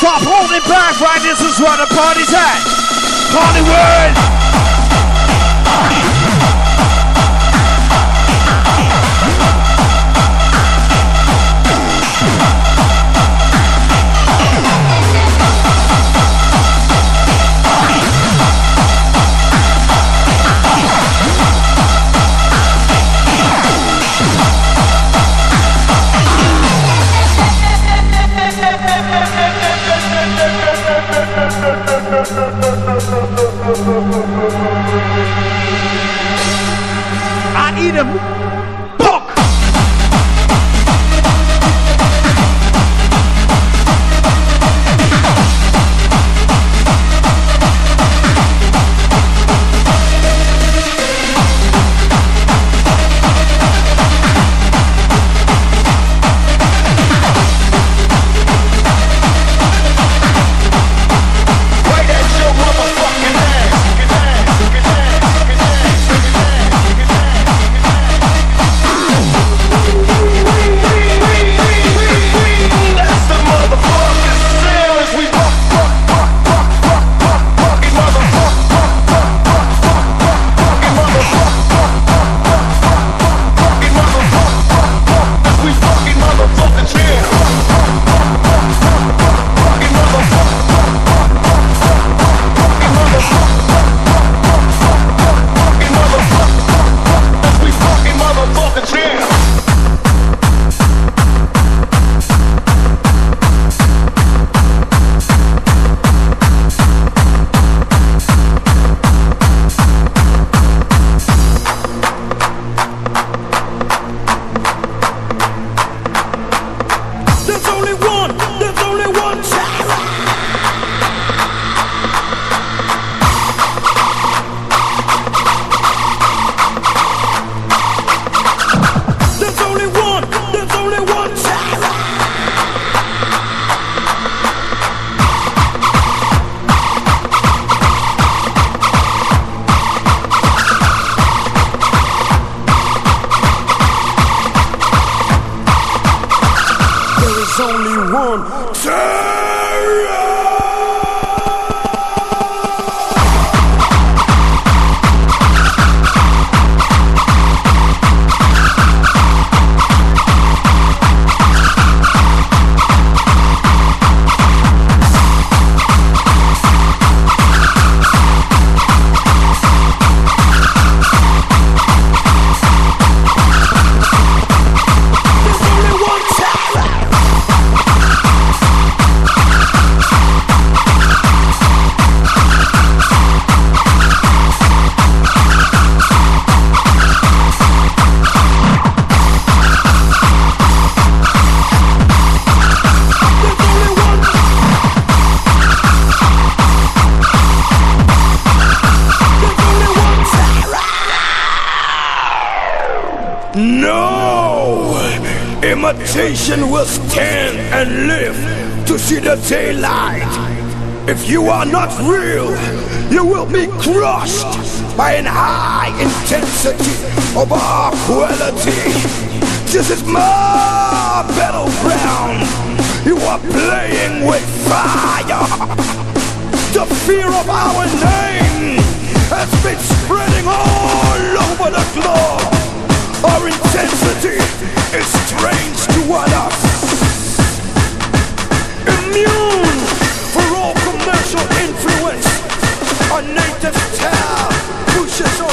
Stop holding back, right? This is where the party's at. Hollywood! I eat them to others. Immune for all commercial influence. Our native style pushes on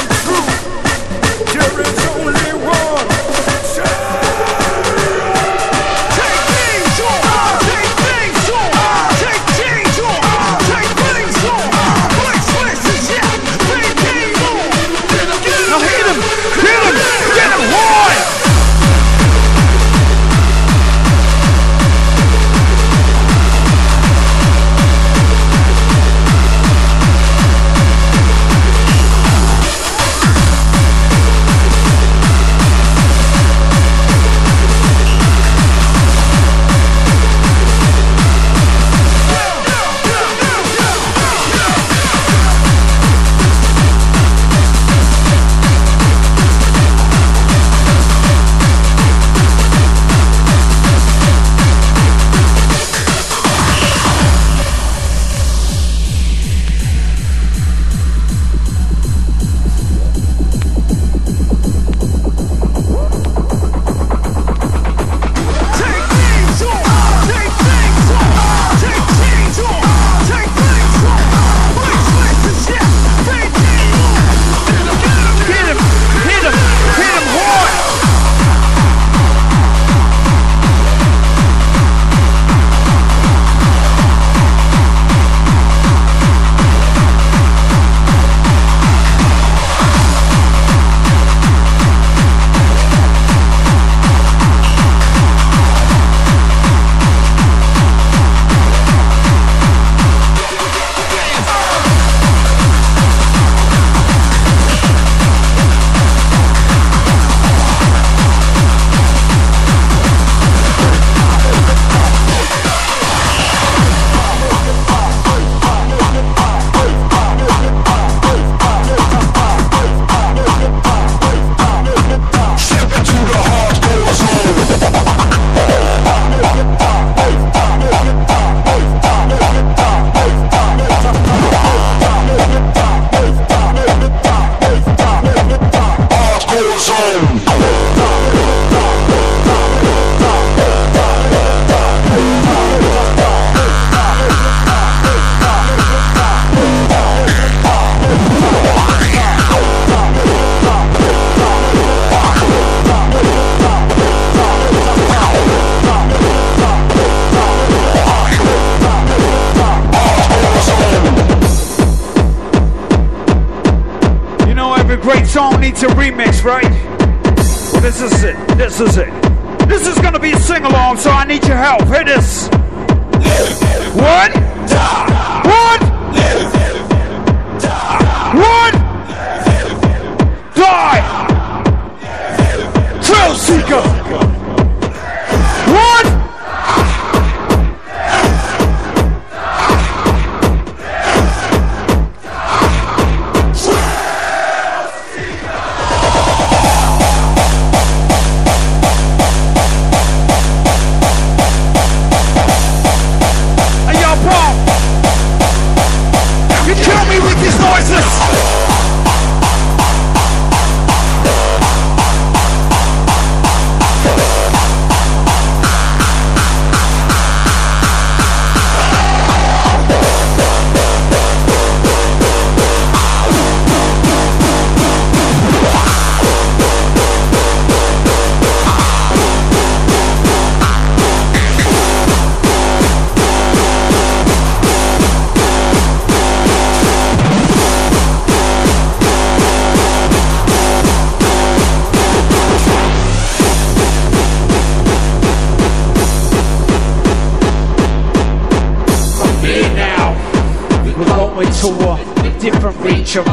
to a different reach of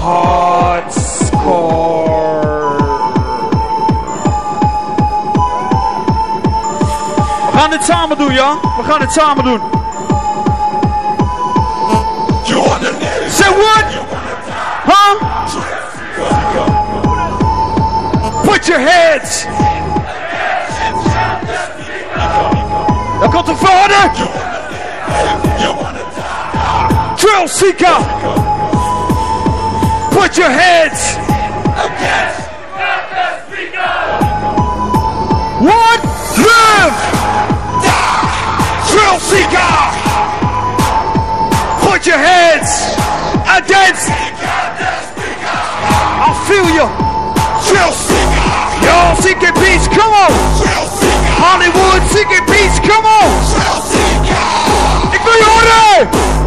hardcore. We gaan dit samen doen, ja? We gaan dit samen doen. Say what? Huh? Put your heads. Daar komt de vader. Seeker! Put your heads! What? Live! Drill Seeker! Put your heads against! I feel you! Drill Seeker! Y'all seeking peace, come on! Hollywood seeking peace, come on! Ik wil je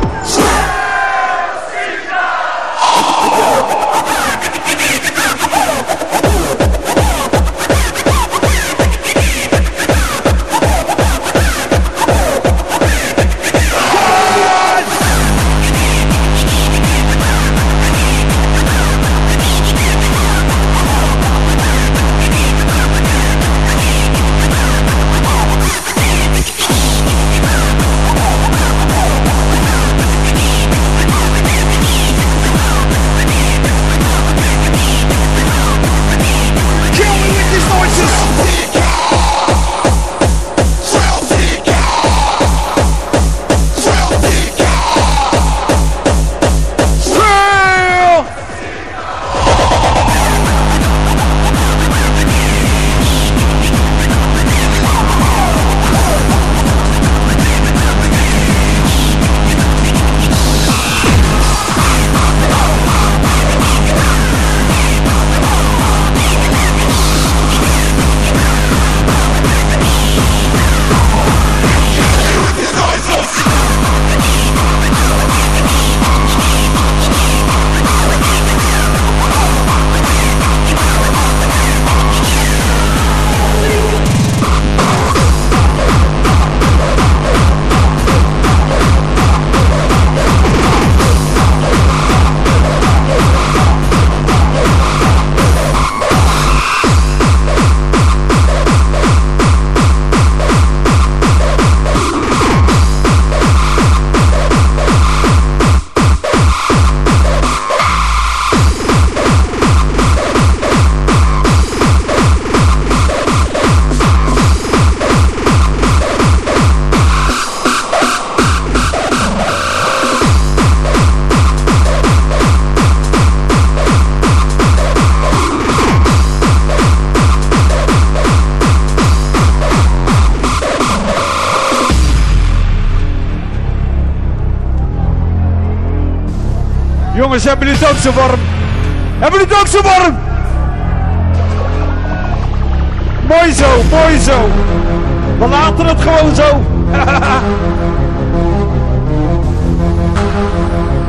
Jongens, hebben jullie het ook zo warm? Hebben jullie het ook warm? Mooi zo, mooi zo. We laten het gewoon zo.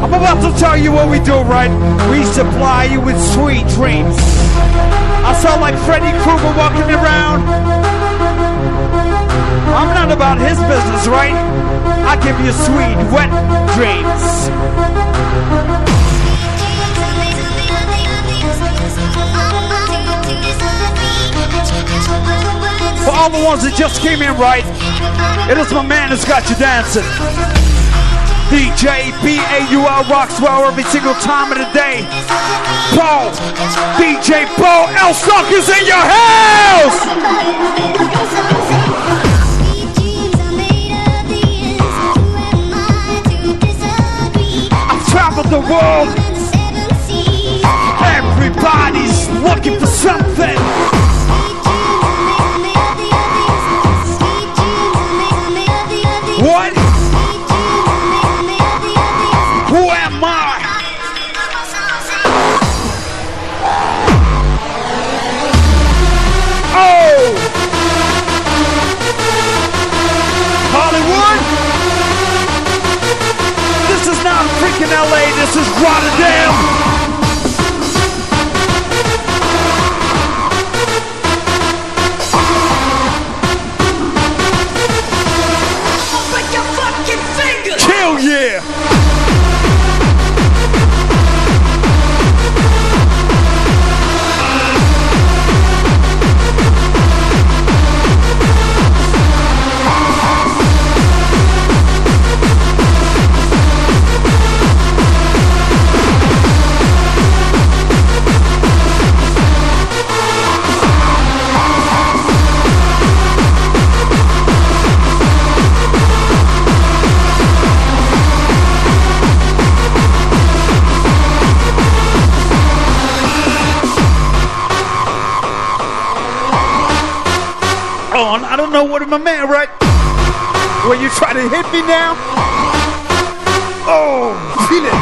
I'm about to tell you what we do, right? We supply you with sweet dreams. I sound like Freddy Krueger walking around. I'm not about his business, right? I give you sweet, wet dreams. All the ones that just came in right, it is my man that's got you dancing. DJ B-A-U-L rocks well every single time of the day. Paul, DJ Paul Elstak is in your house! I've traveled the world. Everybody's looking for something. Freaking LA, this is Rotterdam. I don't my man, right? Where you try to hit me now? Oh, feel it.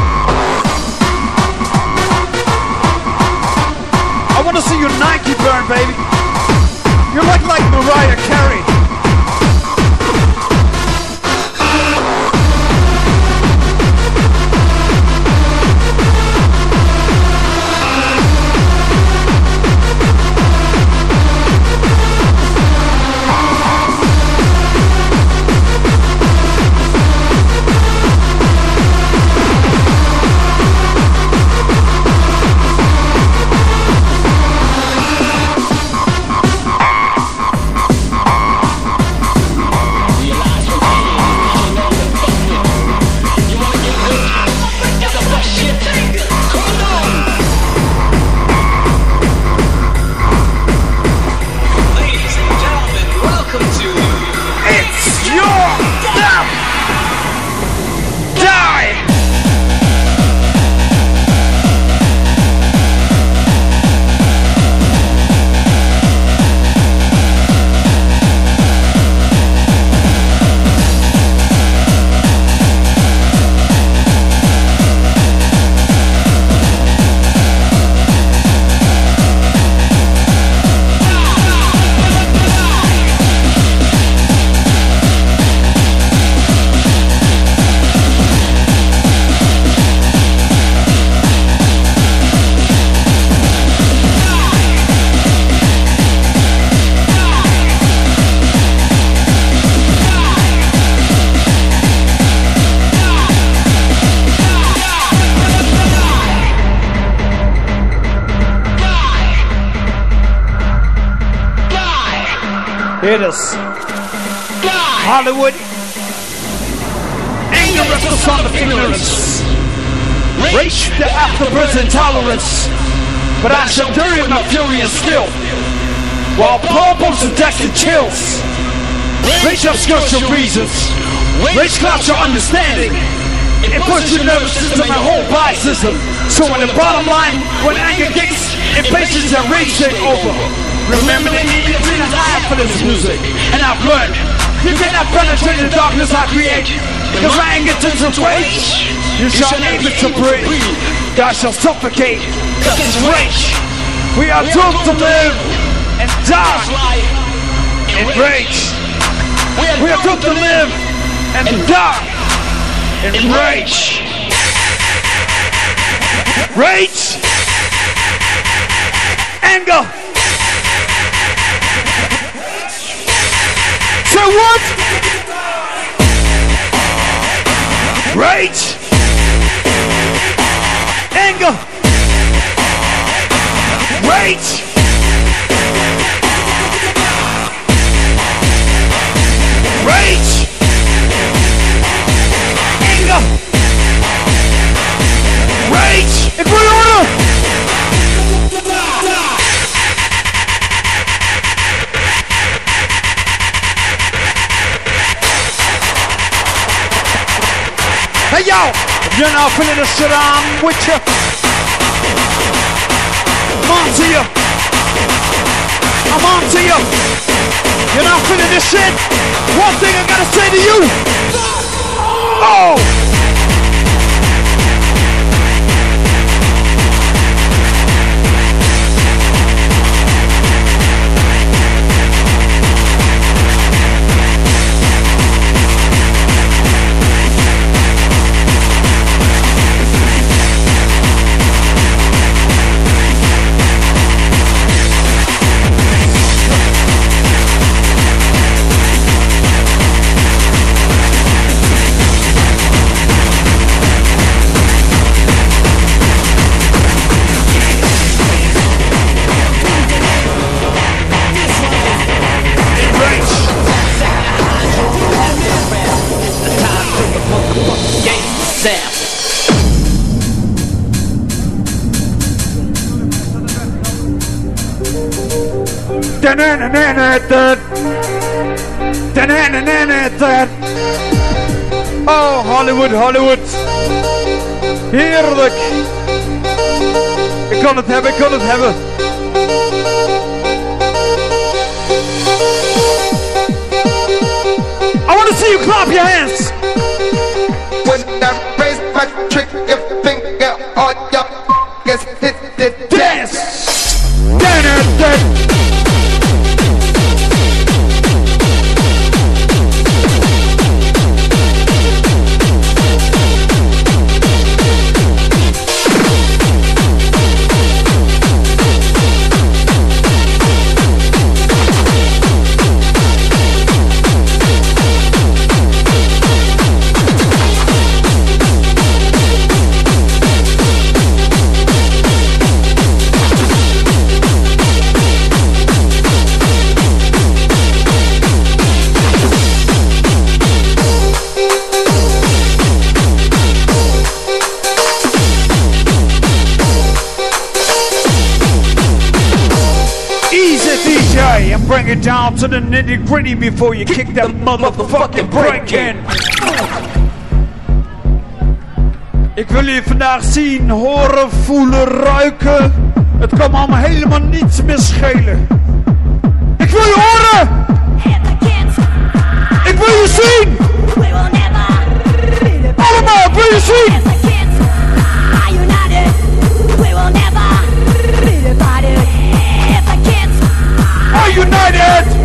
I want to see your Nike burn, baby. You look like Mariah Carey. Intolerance. But I shall bury my fury and skill. While purples and decks and chills. Rage obscures your reasons. Rage clouds your understanding. It puts your nervous system and whole body system. So in the bottom line, when anger gets impatience and rage take over. Remember the need to alive for this music. And I've learned you cannot penetrate the darkness I create. Because my anger turns to rage. You shall able to breathe. God shall suffocate. It's rage. We are doomed to live and die in rage. We are doomed to live and die in rage. Rage. Anger. So what? Rage. Anger. Rage. Rage. Anger. Rage. Wil je horen. Hey yo, you're not feeling the shit I'm with you. I'm on to you. I'm on to you. You're not feeling this shit. One thing I gotta say to you. Oh! Oh, Hollywood, Hollywood. Heerlijk. Ik kan het hebben, ik kan het hebben. I want to see you clap your hands. Down to the nitty gritty before you kick that motherfucking break in. Ik wil je vandaag zien, horen, voelen, ruiken. Het kan me allemaal helemaal niets meer schelen. Ik wil je horen! Ik wil je zien! Allemaal, ik wil je zien! United!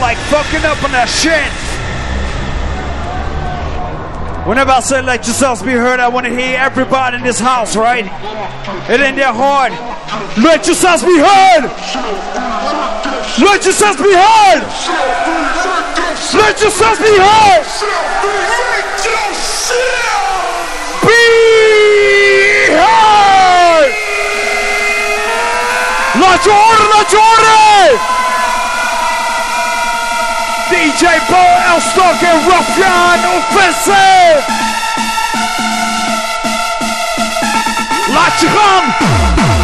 Like fucking up on that shit. Whenever I say let yourselves be heard, I want to hear everybody in this house, right? It ain't that hard. Let yourselves be heard. Let yourselves be heard. Let yourselves be heard. Be heard. Laat je horen, laat je horen! DJ Bo Elstak en Ruffian Offensive! Laat je gaan!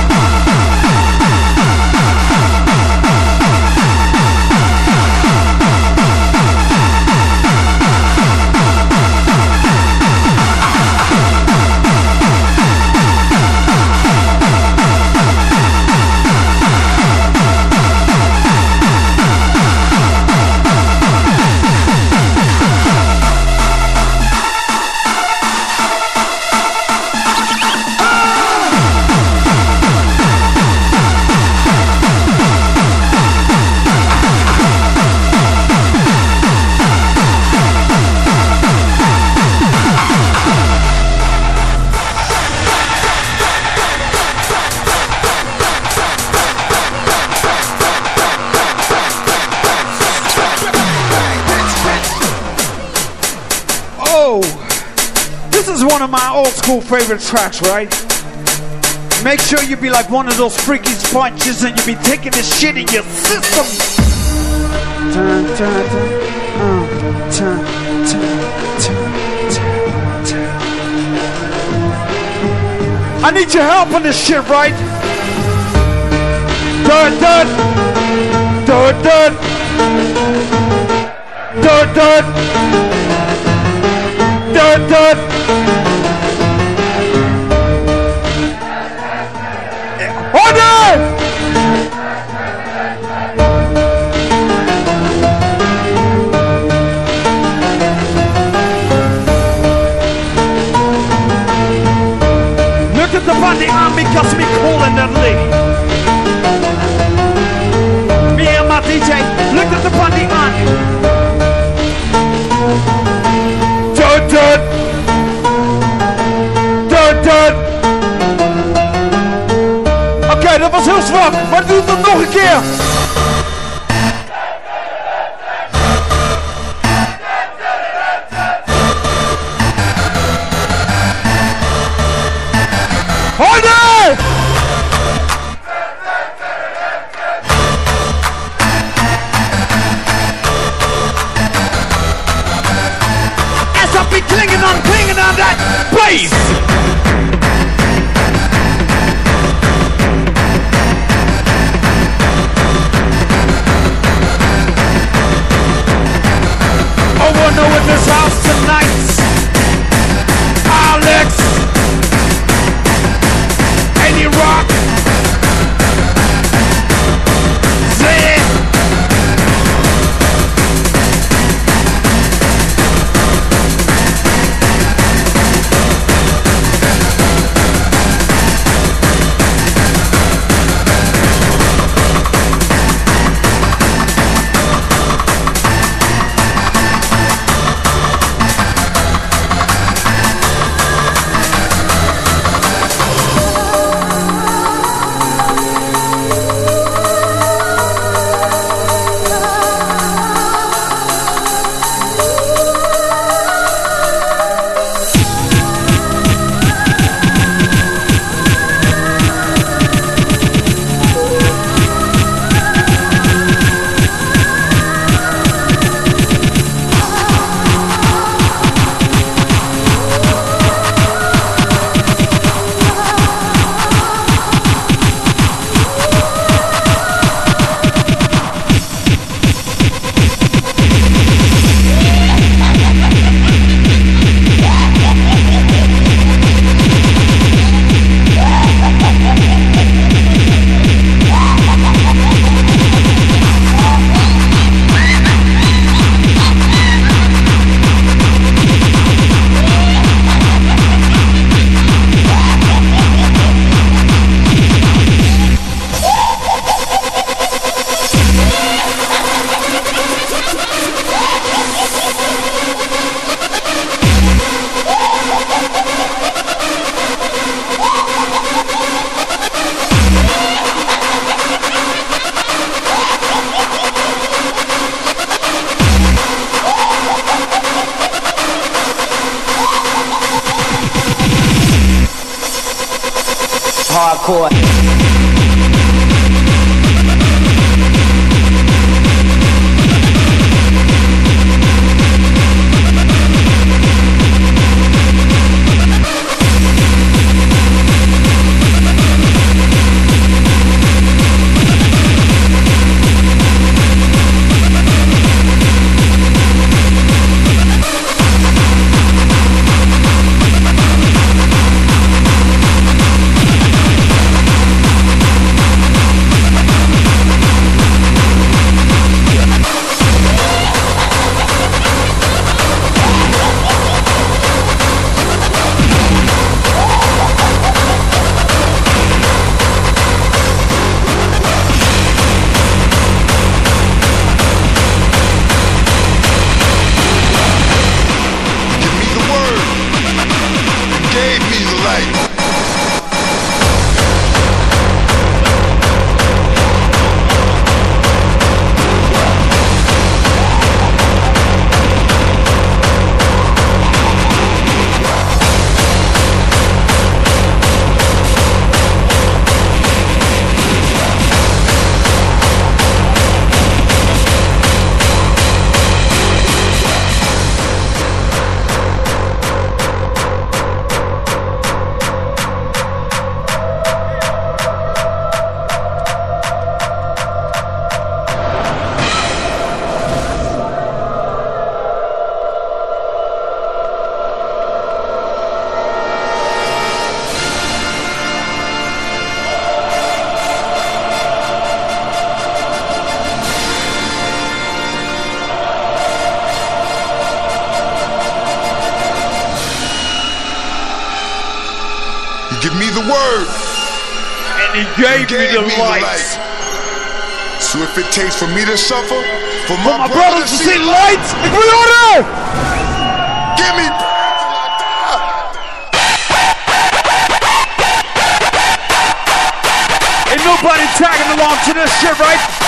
School favorite tracks, right? Make sure you be like one of those freaky sponges and you be taking this shit in your system. Dun, dun, dun, uh, dun, dun, dun, dun, dun. I need your help on this shit, right? Dun dun dun dun dun dun dun dun. Body on me, cause me cool and that lady. Me and my DJ, look at the body on me. Dun dun! Dun dun! Oké, dat was heel zwak, maar doe het nog een keer. Gave, me the lights. So if it takes for me to suffer, for For my, my brothers to see lights, if we order! give me. Ain't nobody tagging along to this shit, right?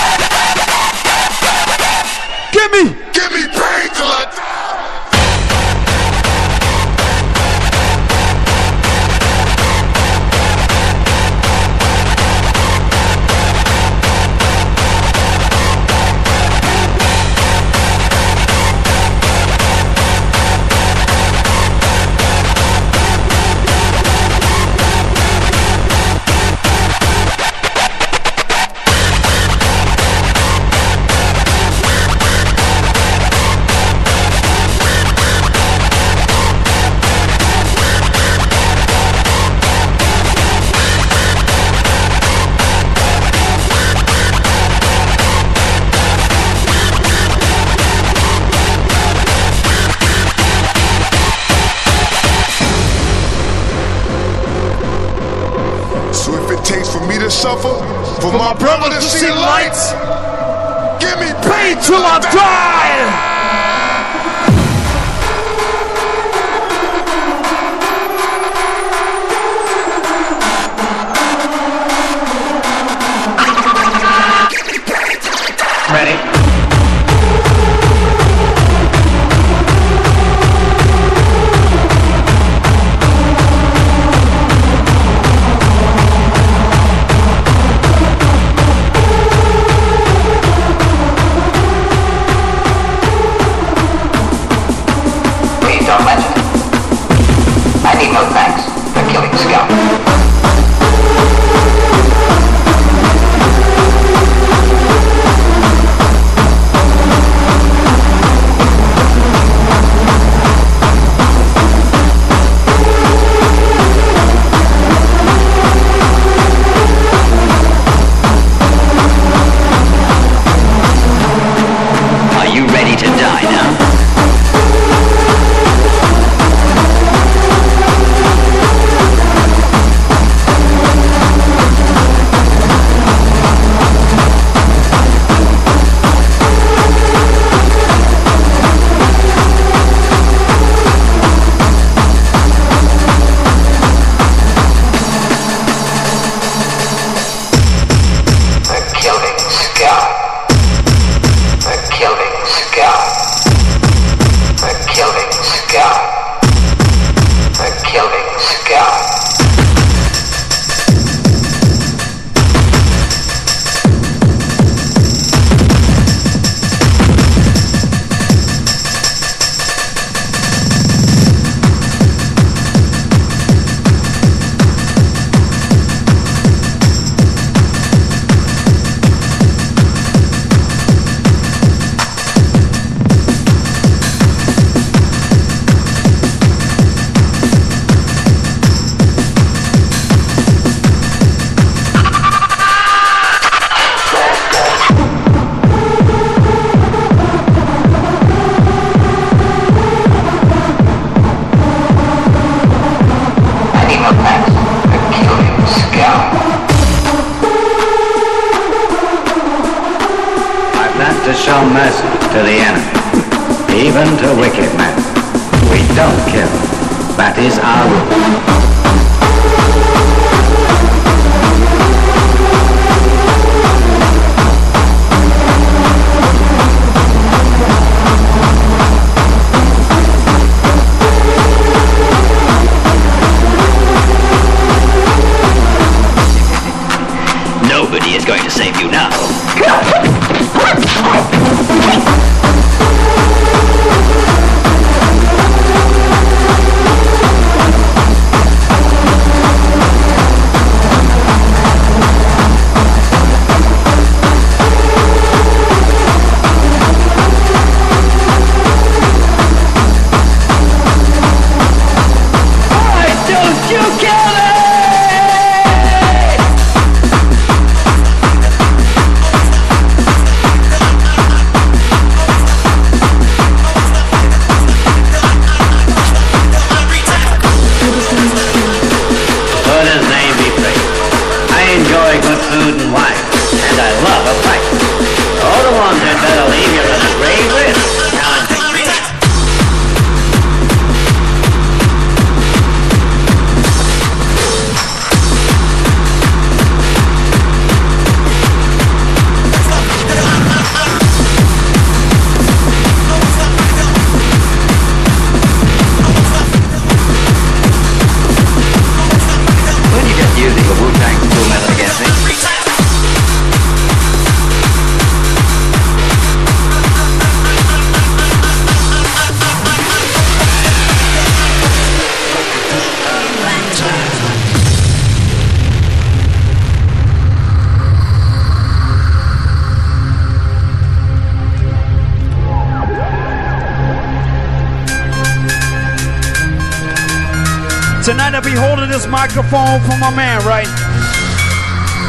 Microphone for my man, right?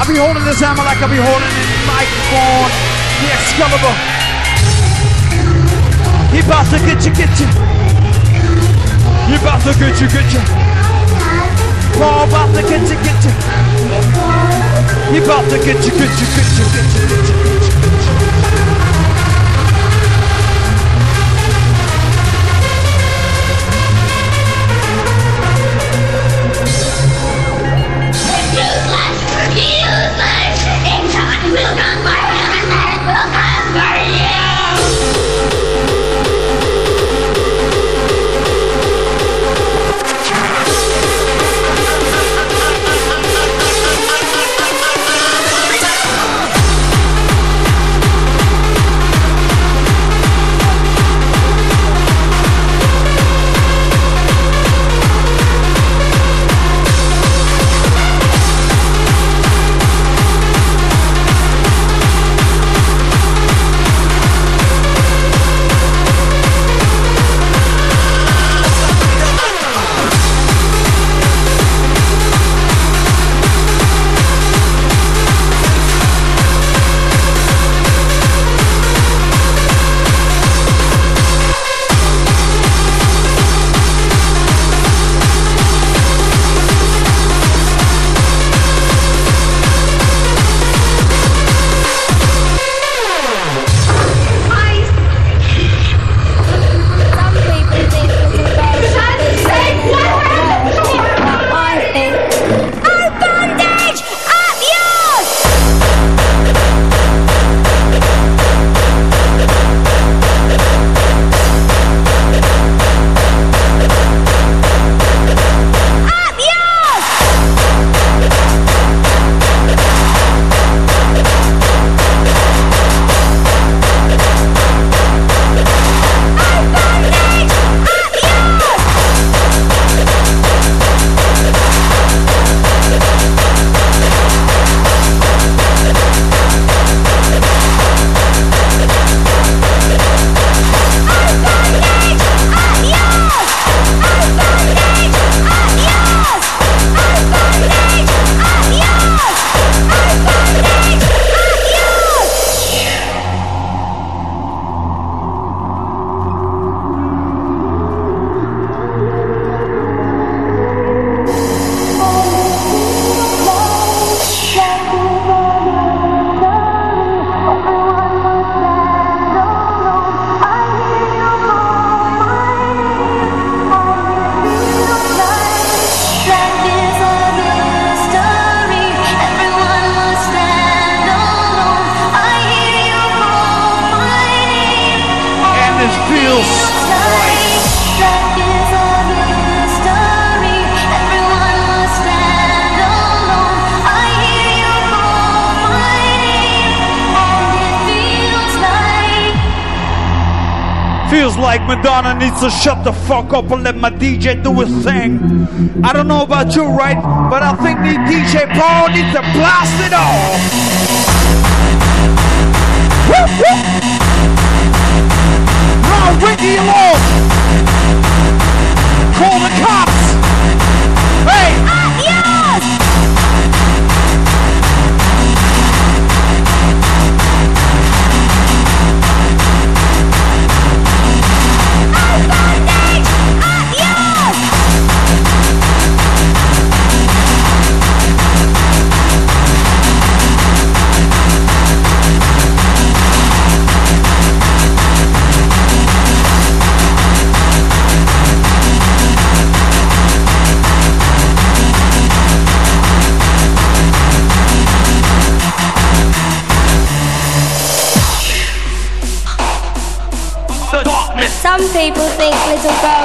I'll be holding this hammer like I'll be holding the microphone, the Excalibur. He about to get you, get you. He about to get you, get you. Paul about to get you, get you. He about to get you, get you, get you, get you, get you, get you. Like Madonna needs to shut the fuck up and let my DJ do his thing. I don't know about you, right? But I think the DJ Paul needs to blast it off. Woo, woo. Now, Ricky along. Call the cops. Hey!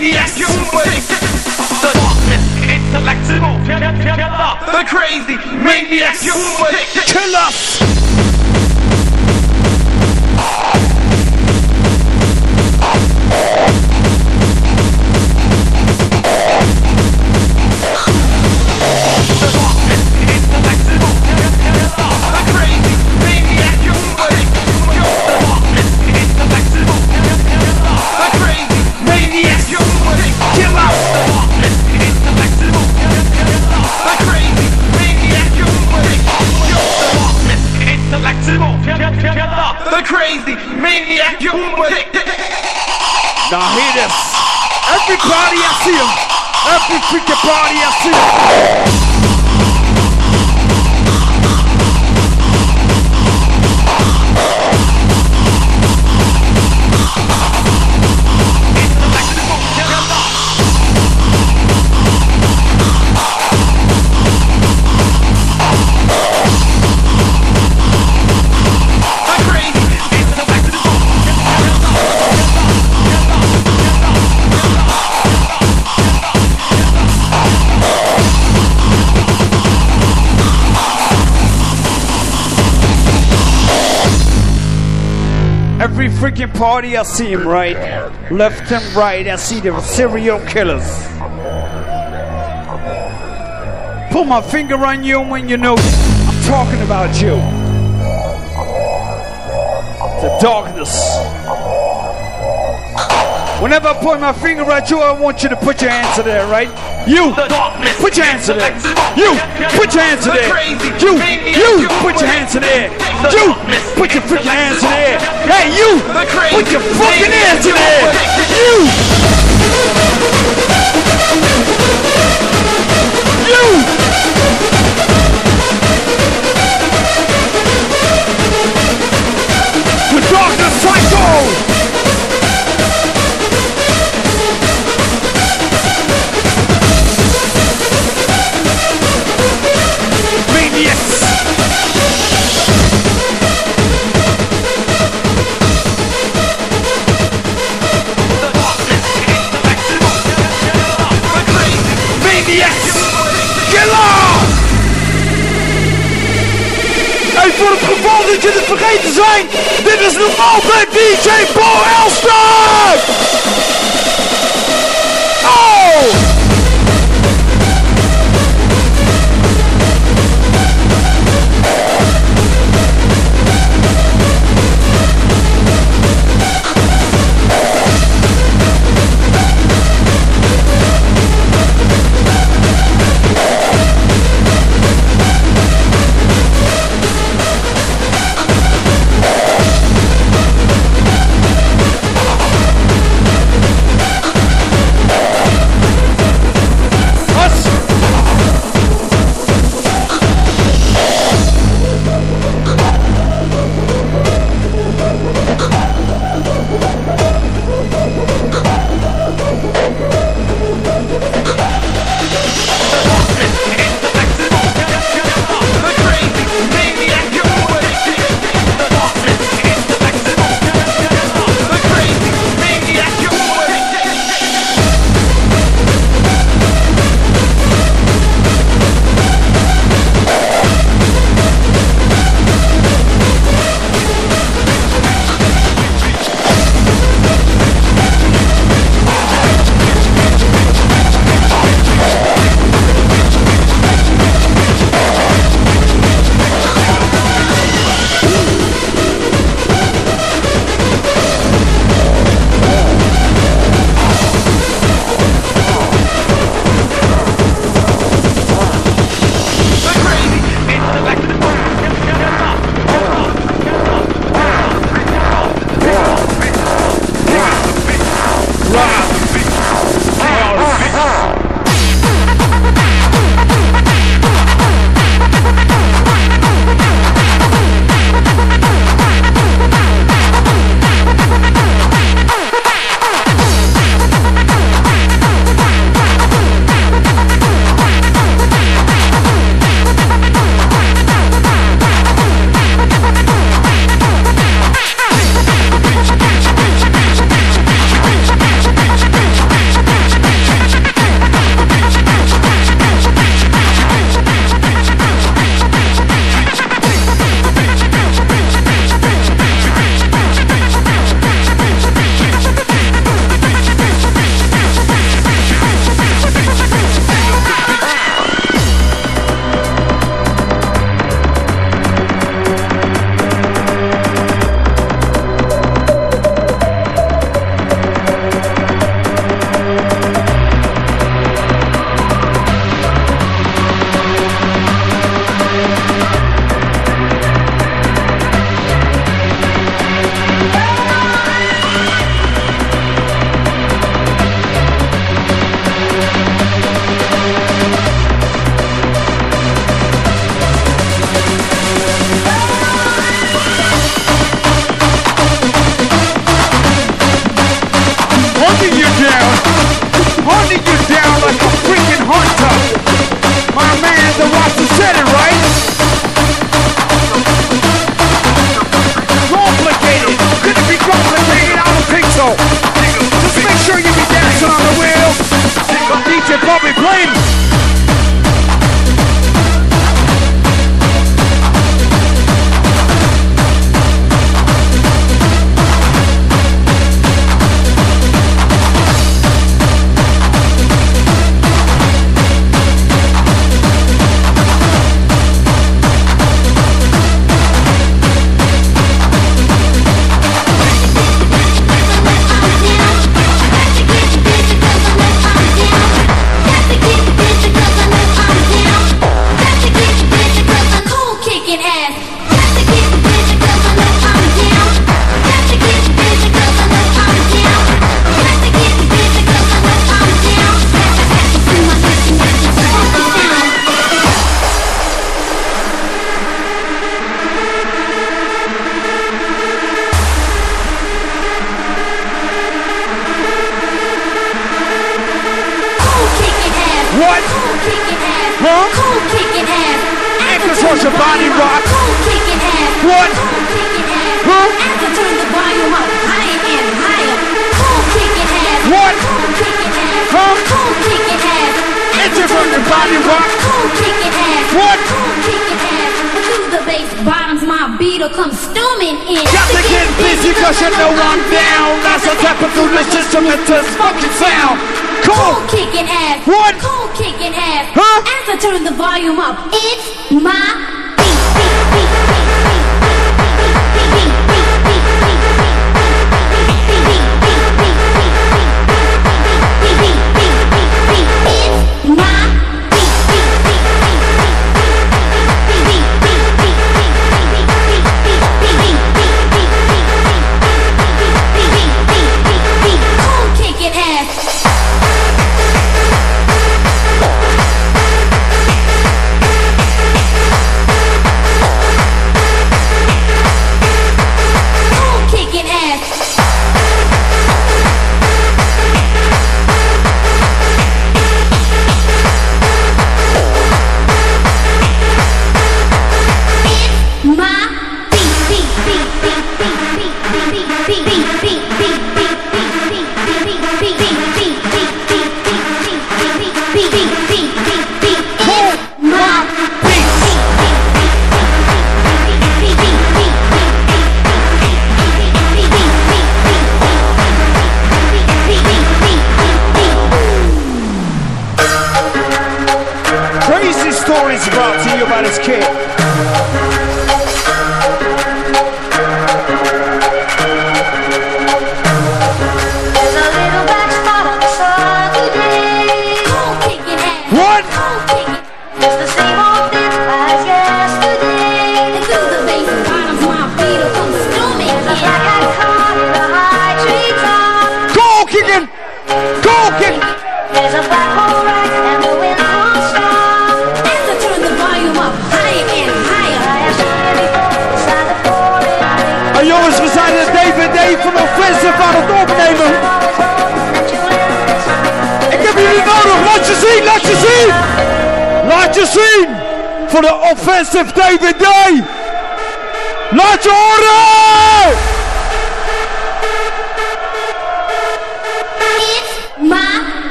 crazy maniac The crazy maniacs. Maniac Kill us. Every freaking party, I see freaking party I see him, right? Left and right, I see the serial killers. Pull my finger on you when you know I'm talking about you. The darkness. Whenever I point my finger at you, I want you to put your hands to there, right? You, put your hands to there. You, put your hands to there. You, you, put your hands to there. You, put your freaking hands to there. Hey, you, put your fucking hands in there. You, you.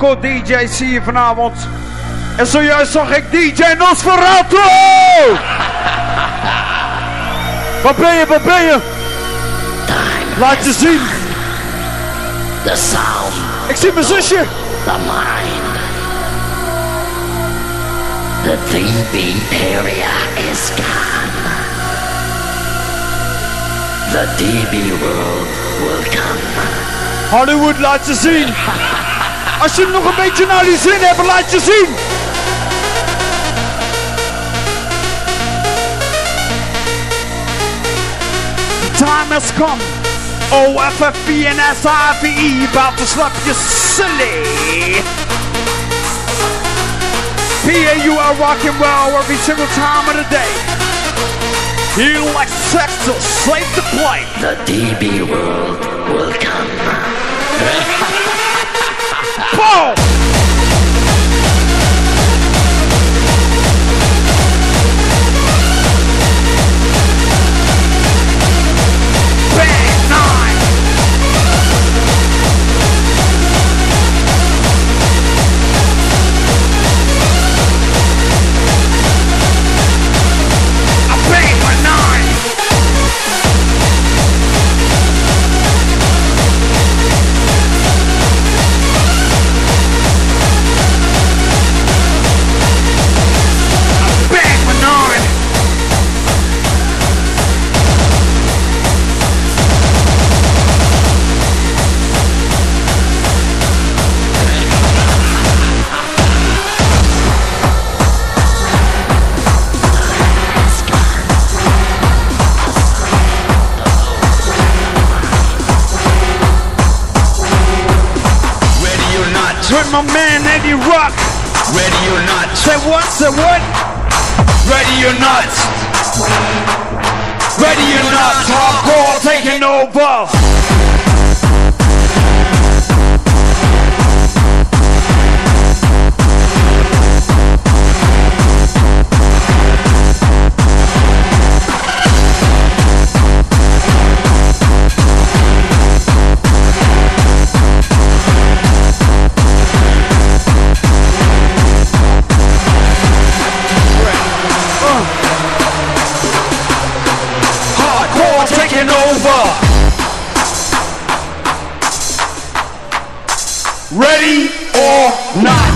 Marco DJ zie je vanavond. En zojuist zag ik DJ Nosferatu! Waar ben je, waar ben je? Laat je zien. The sound. Ik zie mijn zusje. The mind. The DB area is gone. The DB world will come. Hollywood laat ze zien. Als je het nog een beetje naar je zin hebt, laat je zien. The time has come. Oh, OFFE and SIVE about to slap you silly. PA, you are rocking well every single time of the day. He like sex to slave the play. The DB world will come. Or not?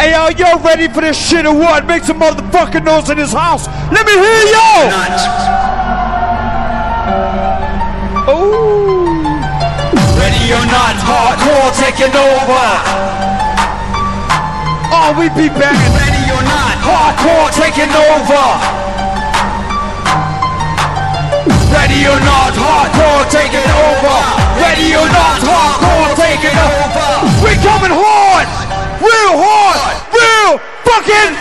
Hey, are y'all ready for this shit or what? Make some motherfucking noise in this house. Let me hear y'all. not, Ooh. ready or not, Hardcore taking over. Oh, we be back. ready or not, Hardcore taking over. Ready or not, hardcore taking over. Ready or not, hardcore taking over. We coming hard, real hard, real fucking.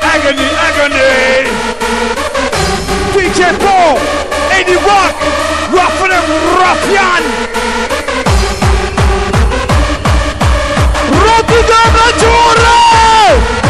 Agony, agony. DJ Paul, 80 Rock, Ruffin and Ruffian. Natura! real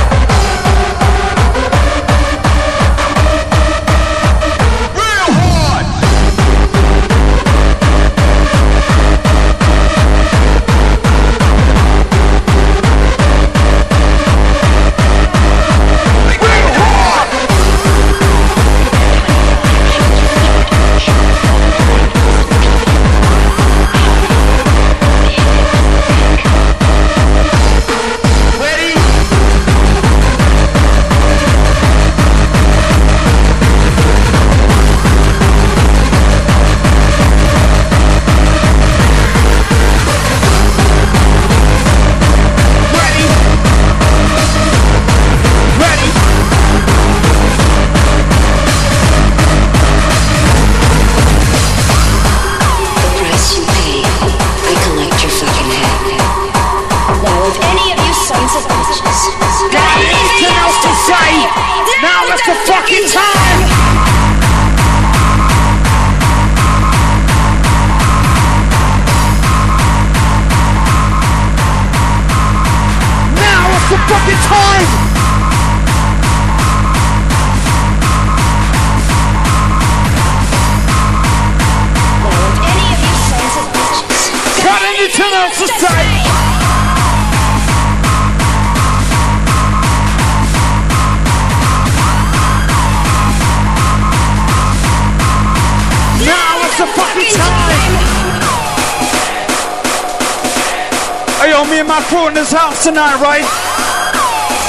my crew in this house tonight, right?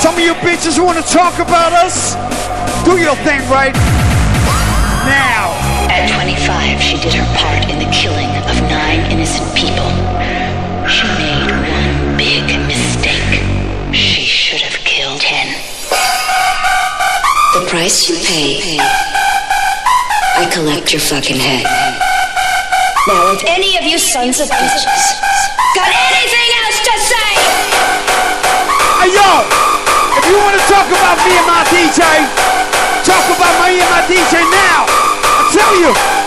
Some of you bitches wanna talk about us? Do your thing, right? Now! At 25, she did her part in the killing of nine innocent people. She made one big mistake. She should have killed ten. The price you pay. I collect your fucking head. Now, if any of you sons of bitches got anything you want to talk about me and my DJ, talk about me and my DJ now. I tell you.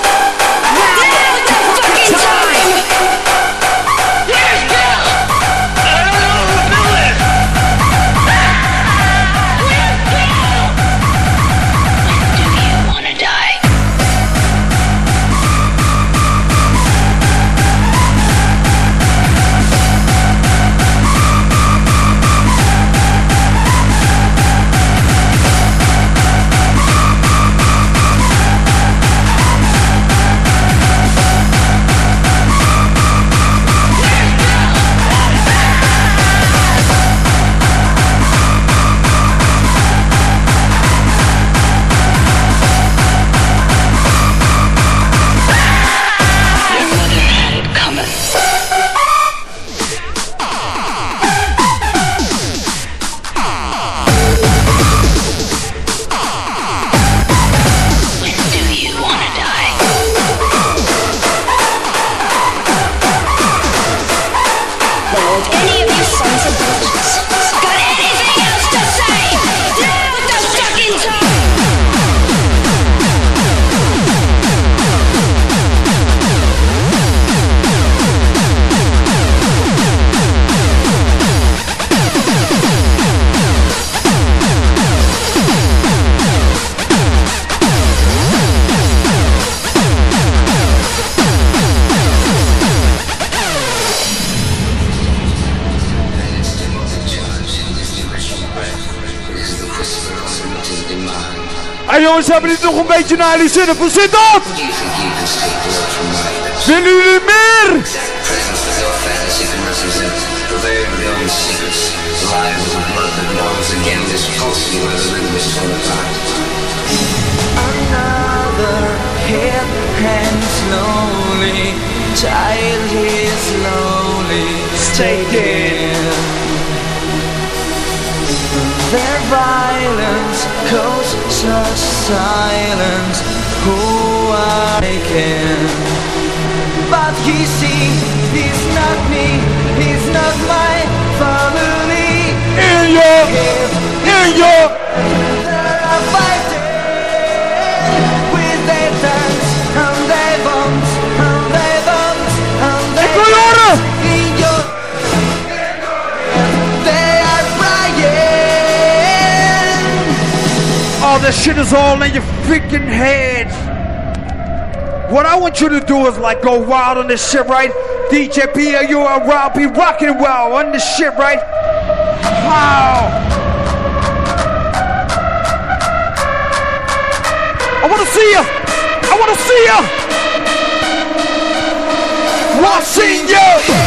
Jongens, hebben jullie nog een beetje naar jullie zin? Hoe zit dat? Willen jullie meer? Another hit and slowly, us silence. Who are taken? But he see, he's not me, he's not my family. In your, in your. That shit is all in your freaking head. What I want you to do is like go wild on this shit, right? DJ P, you are wild, be rocking well on this shit, right? How? I wanna see ya! I wanna see ya! Watching you!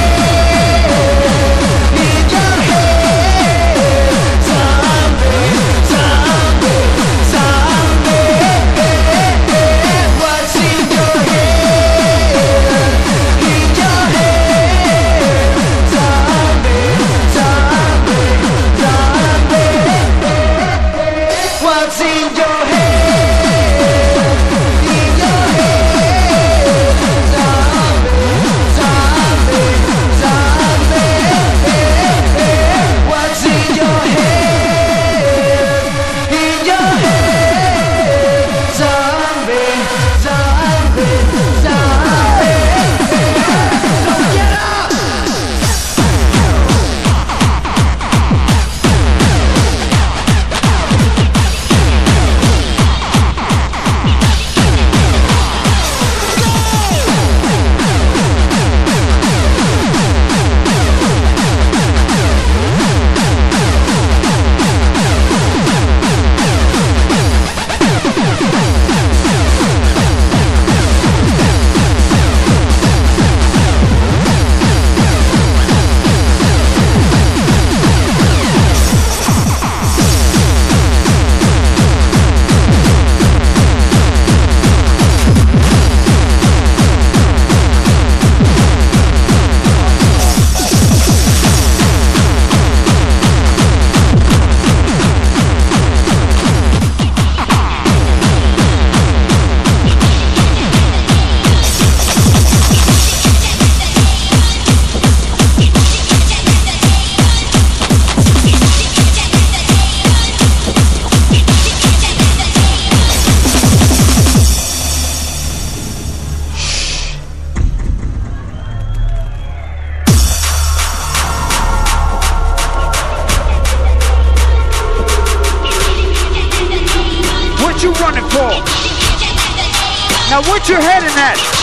Now, what's your head in that?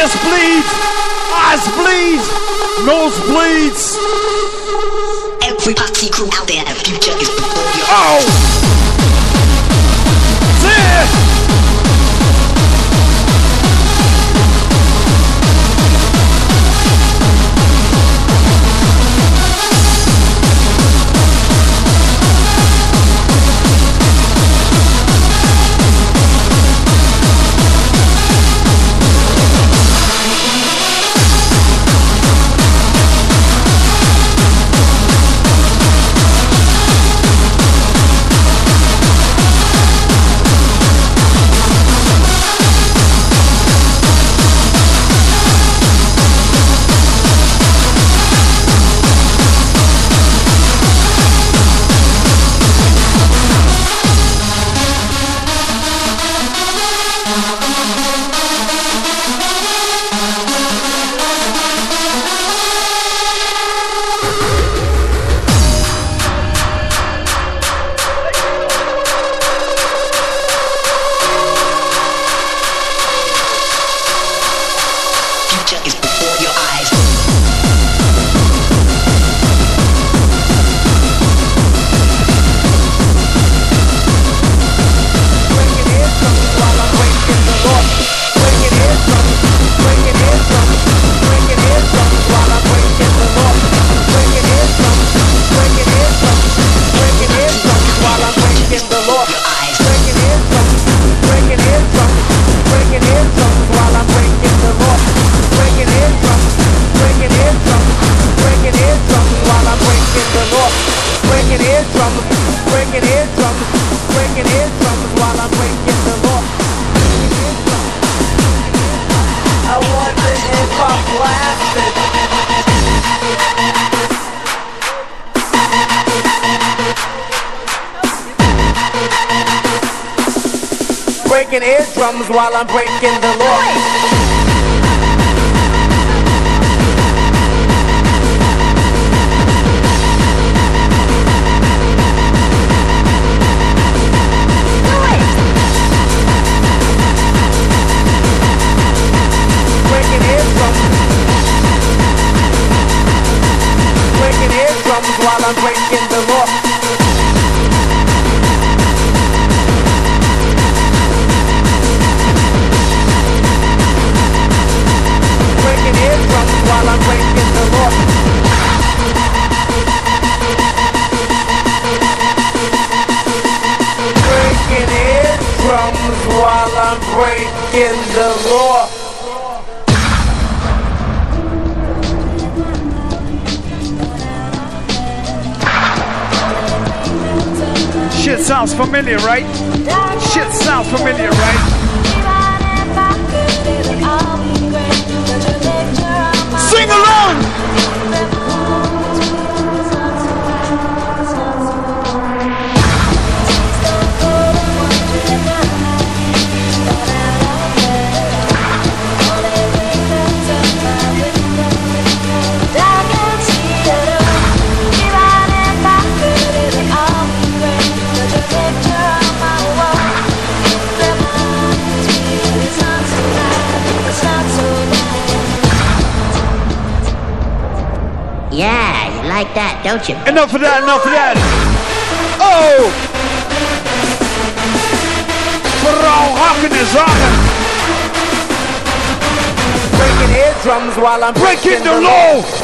ears bleed, eyes bleed, nose bleeds. Every party crew out there, the future is before you. Oh! Breaking the law!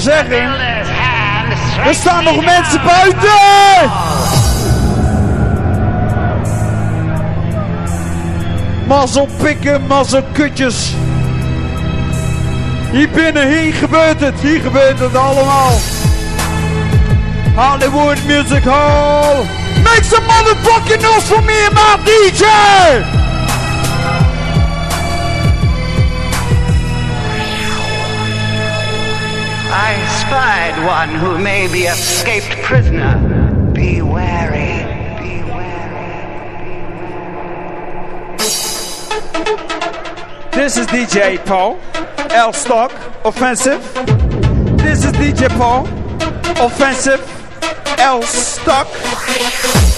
Zeggen. Er staan nog mensen buiten! Mazzel pikken, mazzel kutjes. Hier binnen, hier gebeurt het. Hier gebeurt het allemaal. Hollywood Music Hall. Make some motherfucking noise for me and my DJ! I spied one who may be escaped prisoner. Be wary. Be wary. This is DJ Paul. Elstak, offensive. This is DJ Paul, offensive. Elstak.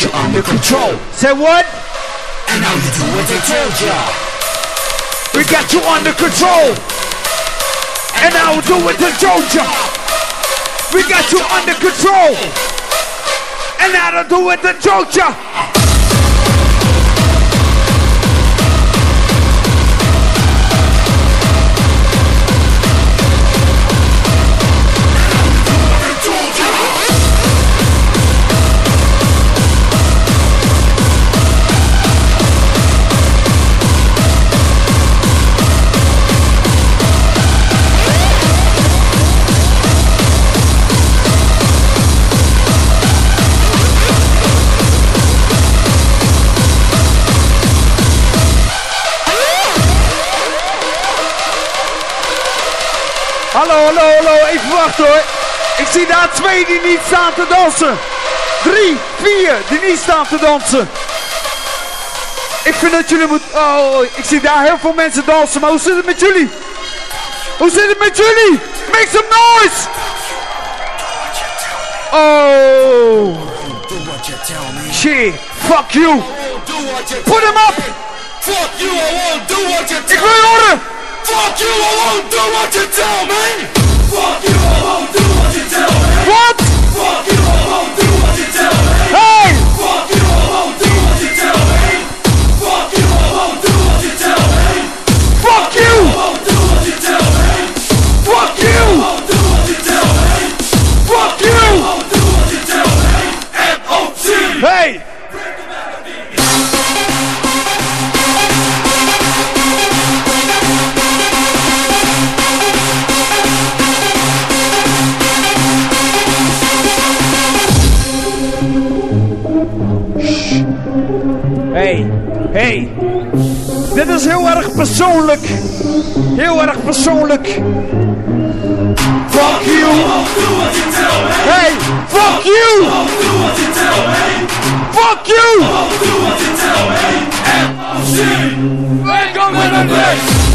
Got you under control. Say what? And now you do what they told ya. We got you under control. And now we do what they told ya. We got you under control. And now do what they told ya. Hallo, hallo, hallo, even wachten hoor. Ik zie daar twee die niet staan te dansen. Drie, vier die niet staan te dansen. Ik vind dat jullie moeten... Oh, ik zie daar heel veel mensen dansen, maar hoe zit het met jullie? Hoe zit het met jullie? Make some noise! Oh! Shit, fuck you! Put him up! Fuck you, I won't do what you Ik wil je horen! Fuck you, I won't do what you tell me. Fuck you, I won't do what you tell me. What? Fuck you, I won't do what you tell me. Hey! Fuck you, I won't do what you tell me. Fuck you, I won't do what you tell me. Fuck you! I won't do what you tell me. Fuck you! I won't do what you tell me. Fuck you! I won't do what you tell me. M.O.T. Hey! Hey, is heel erg persoonlijk. Heel erg persoonlijk. Fuck you! Hey, fuck you! Fuck you! Welcome to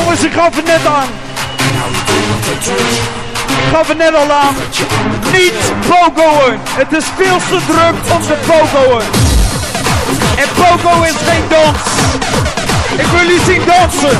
jongens, ik gaf het net aan. Ik gaf het net al aan. Niet pogoen. Het is veel te druk om te pogoen. En pogo is geen dans. Ik wil jullie zien dansen.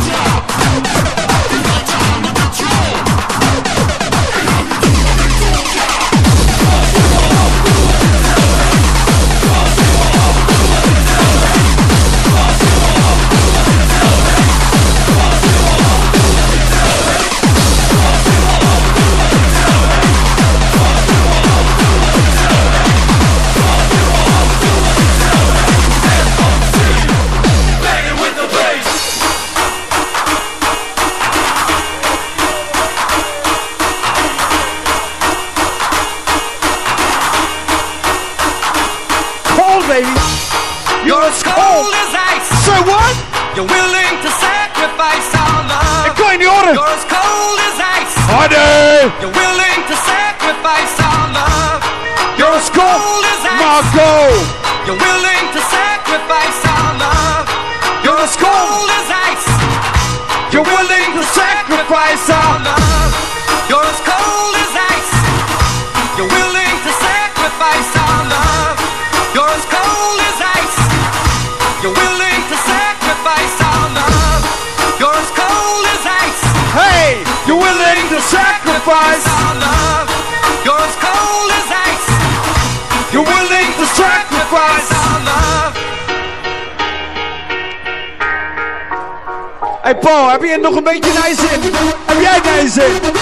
En nog een beetje naar je zin? Heb jij naar je zin?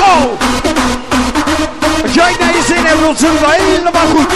Oh! Als jij naar je zin hebt, dan zullen we helemaal goed.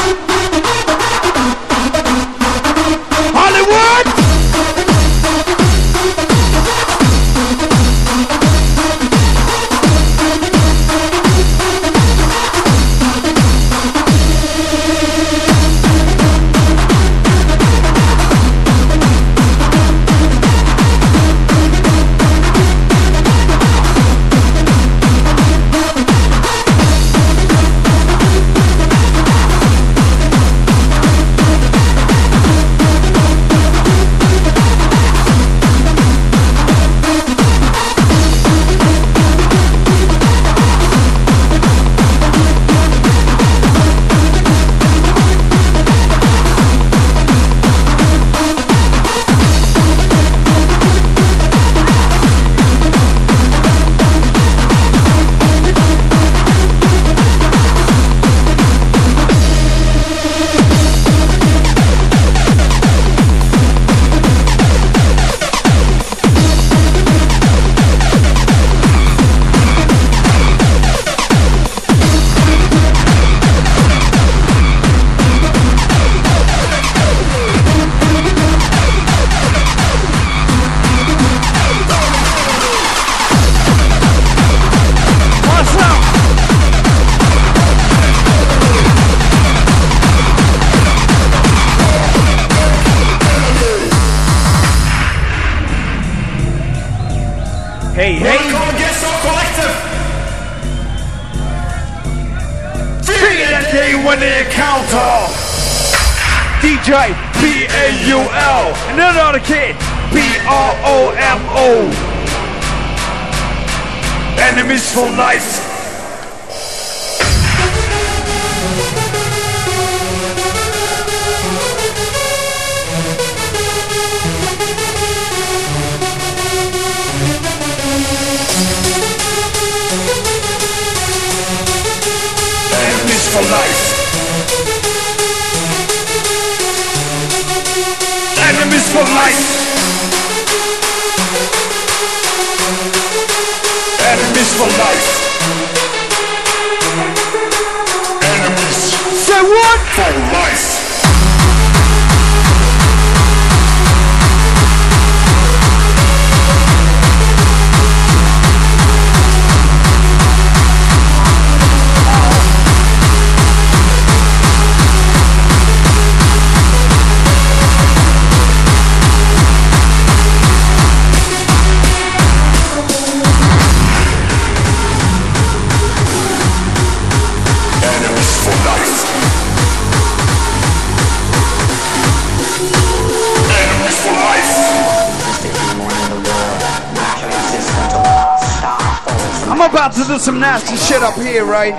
About to do some nasty shit up here, right?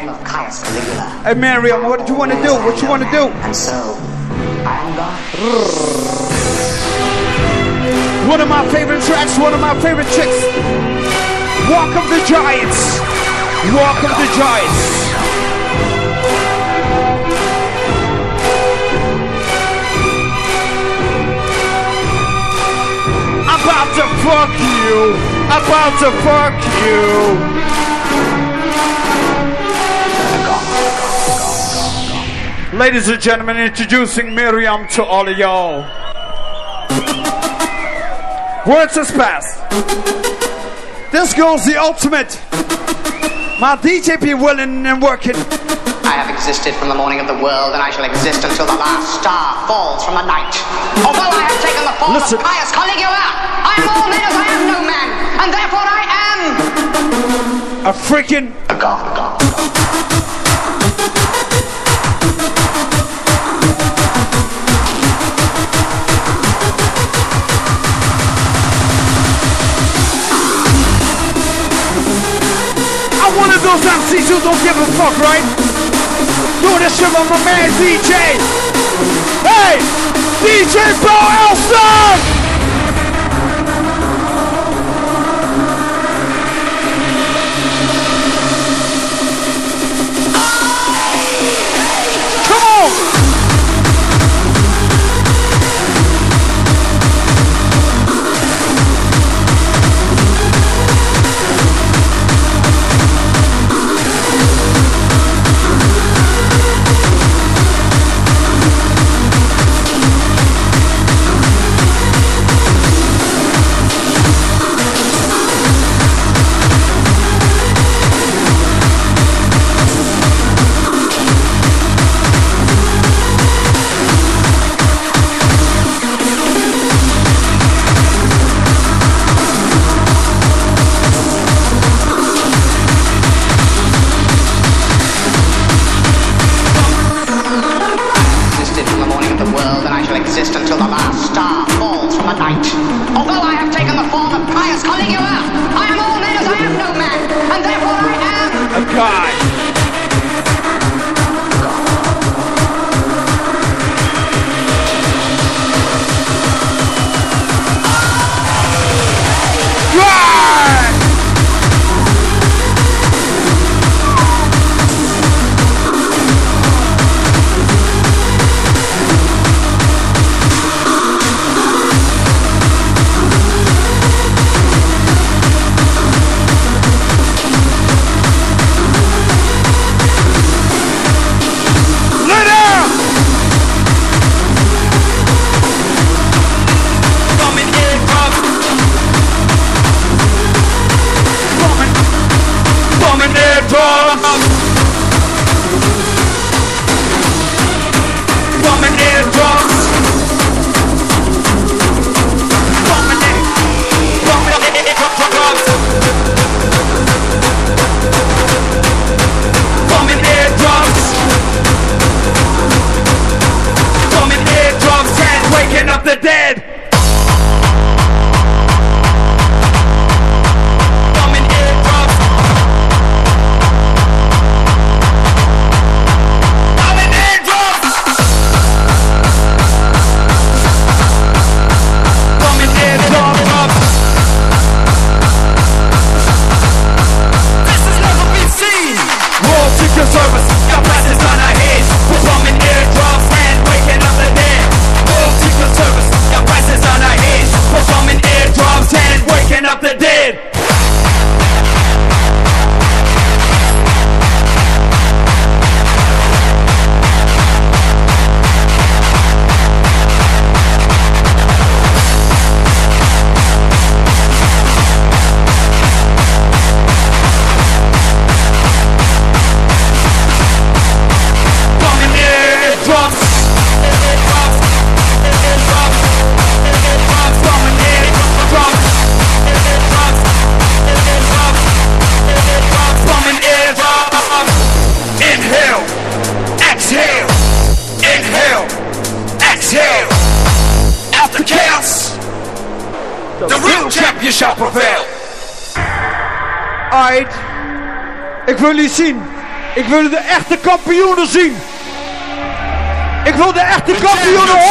Hey, Miriam, what do you want to do? What you want to do? And so, One of my favorite tracks, one of my favorite chicks. Walk of the Giants. Walk of the Giants. I'm about to fuck you. I'm about to fuck you. Ladies and gentlemen, introducing Miriam to all of y'all. Words has passed. This girl's the ultimate. My DJ be willing and working. I have existed from the morning of the world, and I shall exist until the last star falls from the night. Although I have taken the form Listen. of Caius Caligula, I am all men as I am no man, and therefore I am A freaking a god. A god. Those MCs who don't give a fuck, right? Doing this shit with my man DJ. Hey, DJ Paul Elstak. Echte kampioenen zien. Ik wil de echte kampioenen horen.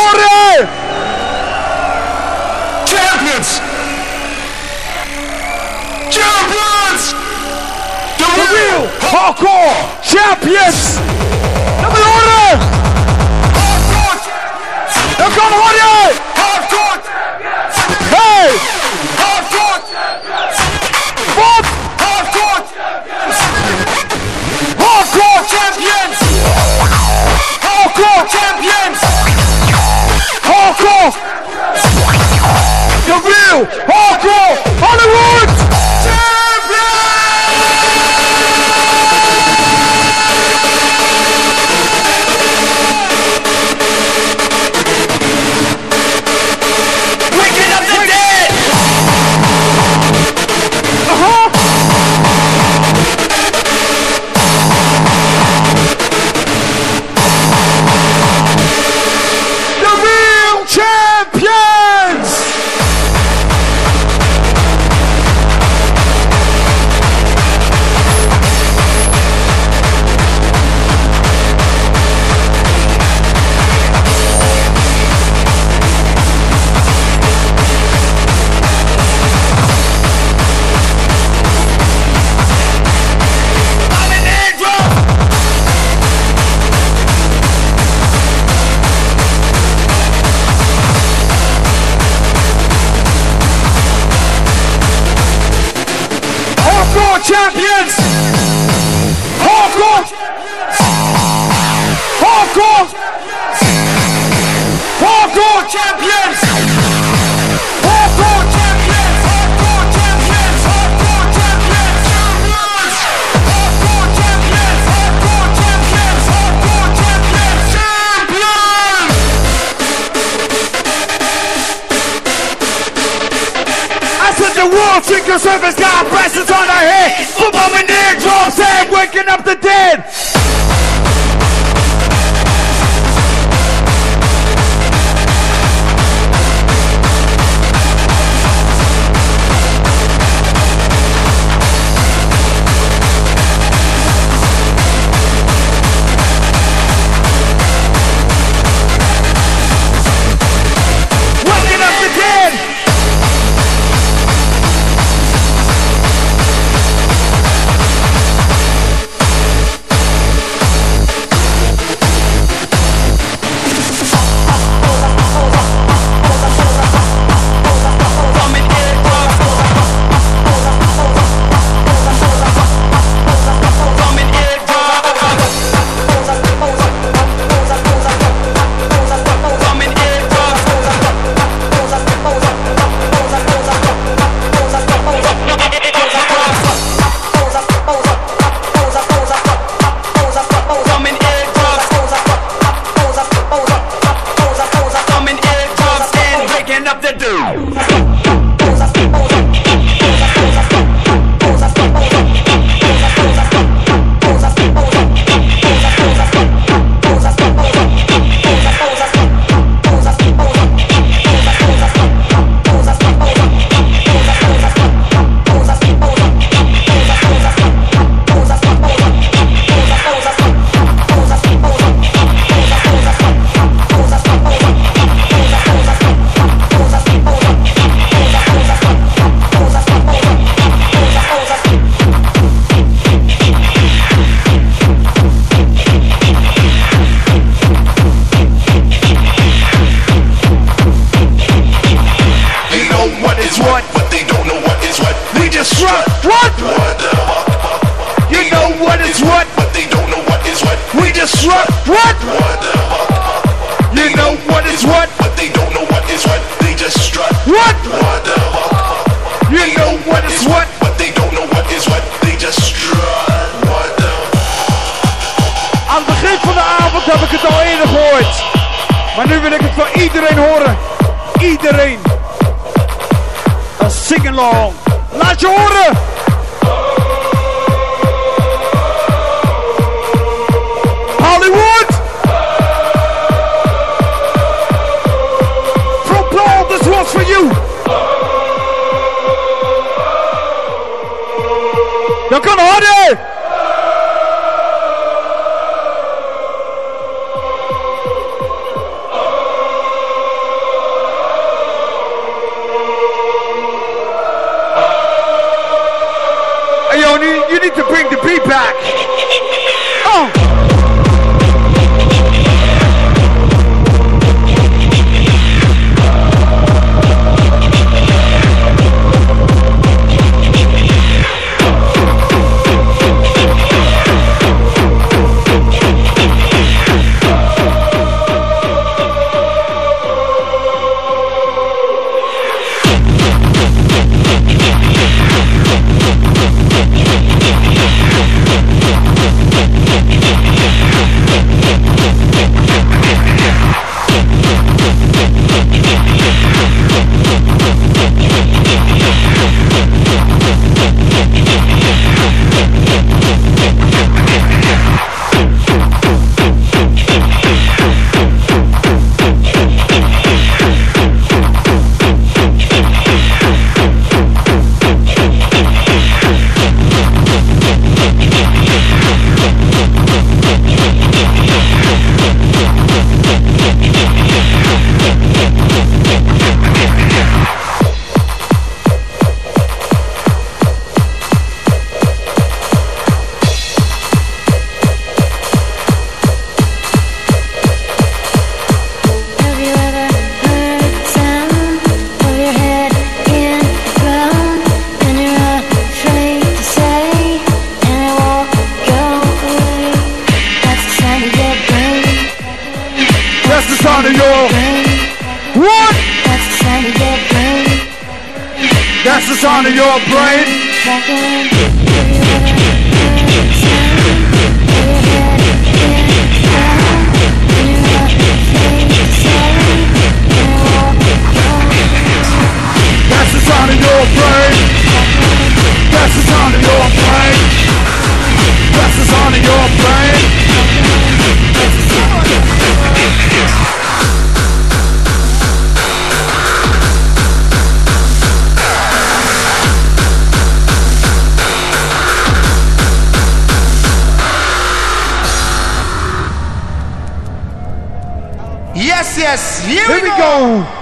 go.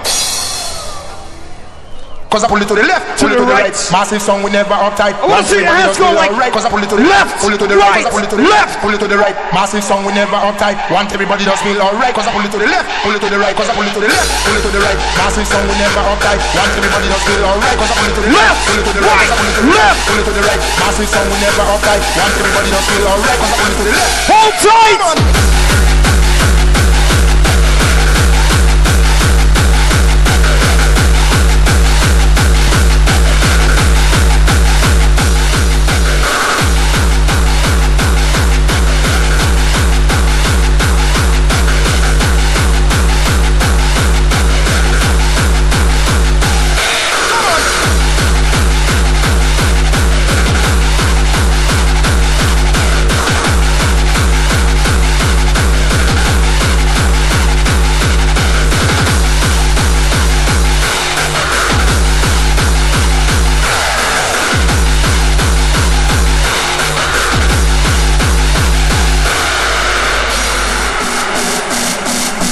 Cause I pull it to the left, to pull it to the right. right. Massive song, we never uptight. I wanna see your hands go like right. Cause I pull it to the left, pull it to the right, Cause I pull it to the left, pull it to the right. Massive song, we never uptight. Want everybody just feel alright. Cause I pull it to the left, pull it to the right, cause I pull it to the left, pull it to the right. Massive song, we never uptight. Want everybody just feel alright. Cause I pull it to the left, pull it to the right, pull it to the left, pull it to the right. Massive song, we never uptight. Want everybody just feel alright. Cause I pull it to the left. Hold tight.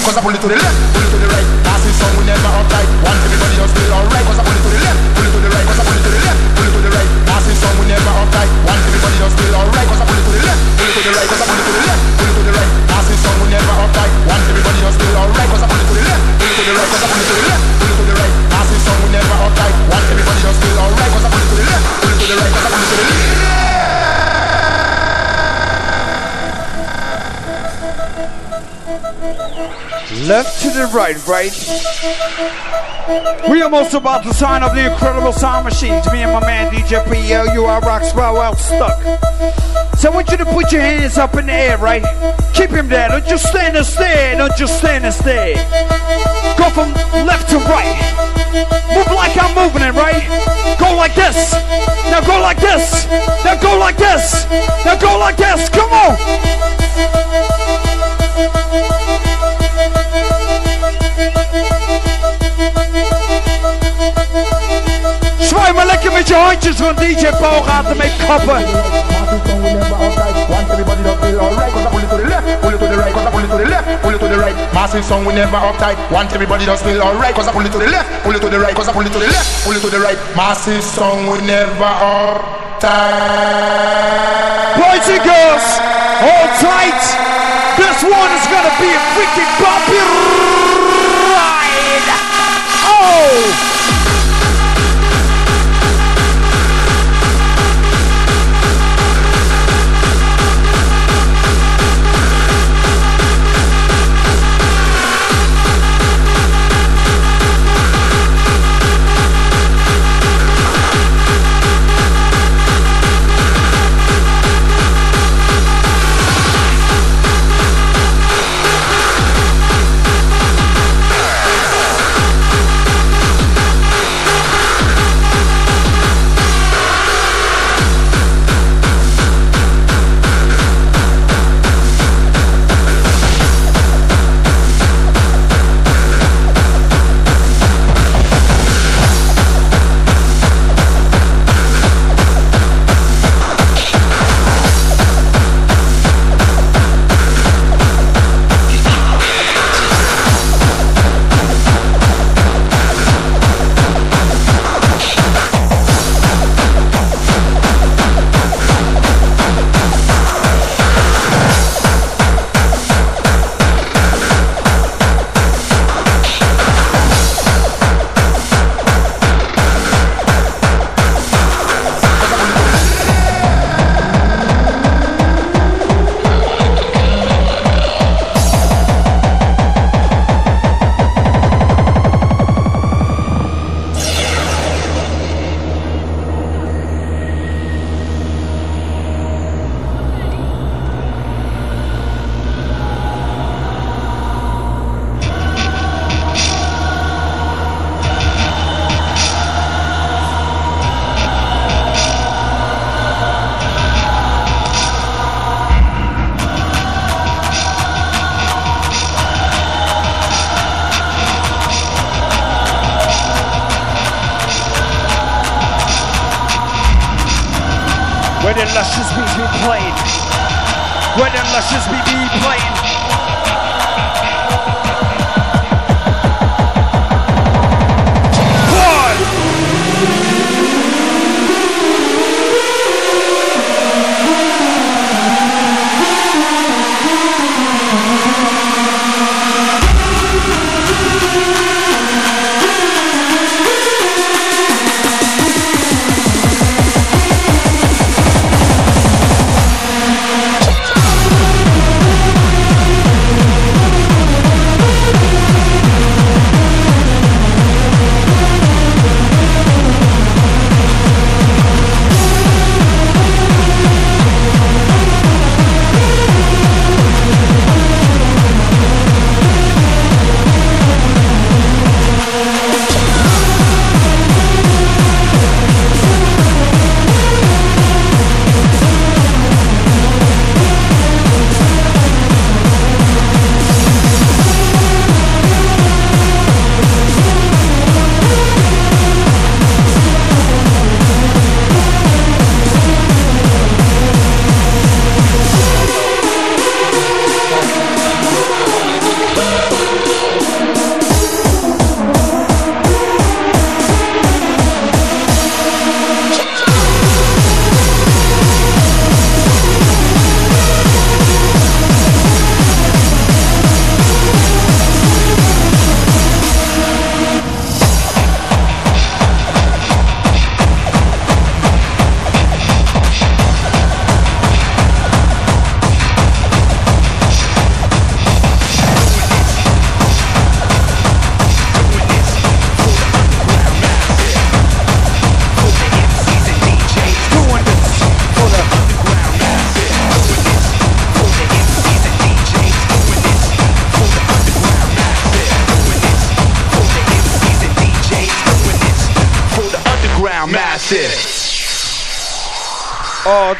Cause I pull it to the left Left to the right, right? We almost about to sign up the incredible sound machines. Me and my man DJ PL, you are rock swell well stuck. So I want you to put your hands up in the air, right? Keep him there. Don't just stand and stare. Don't just stand and stare. Go from left to right. Move like I'm moving it, right? Go like this. Now go like this. Now go like this. Now go like this. Come on. Zwaai maar lekker met je handjes, want DJ Paul gaat ermee kappen. To to to to. Massive song, we never uptight. Want everybody just feel alright, cause I pull it to the left, pull it to the right, cause I pull it to the left, pull it to the right. Massive song, we never uptight. Boys and girls, hold tight. This one is gonna be a freaking bumpy Oh!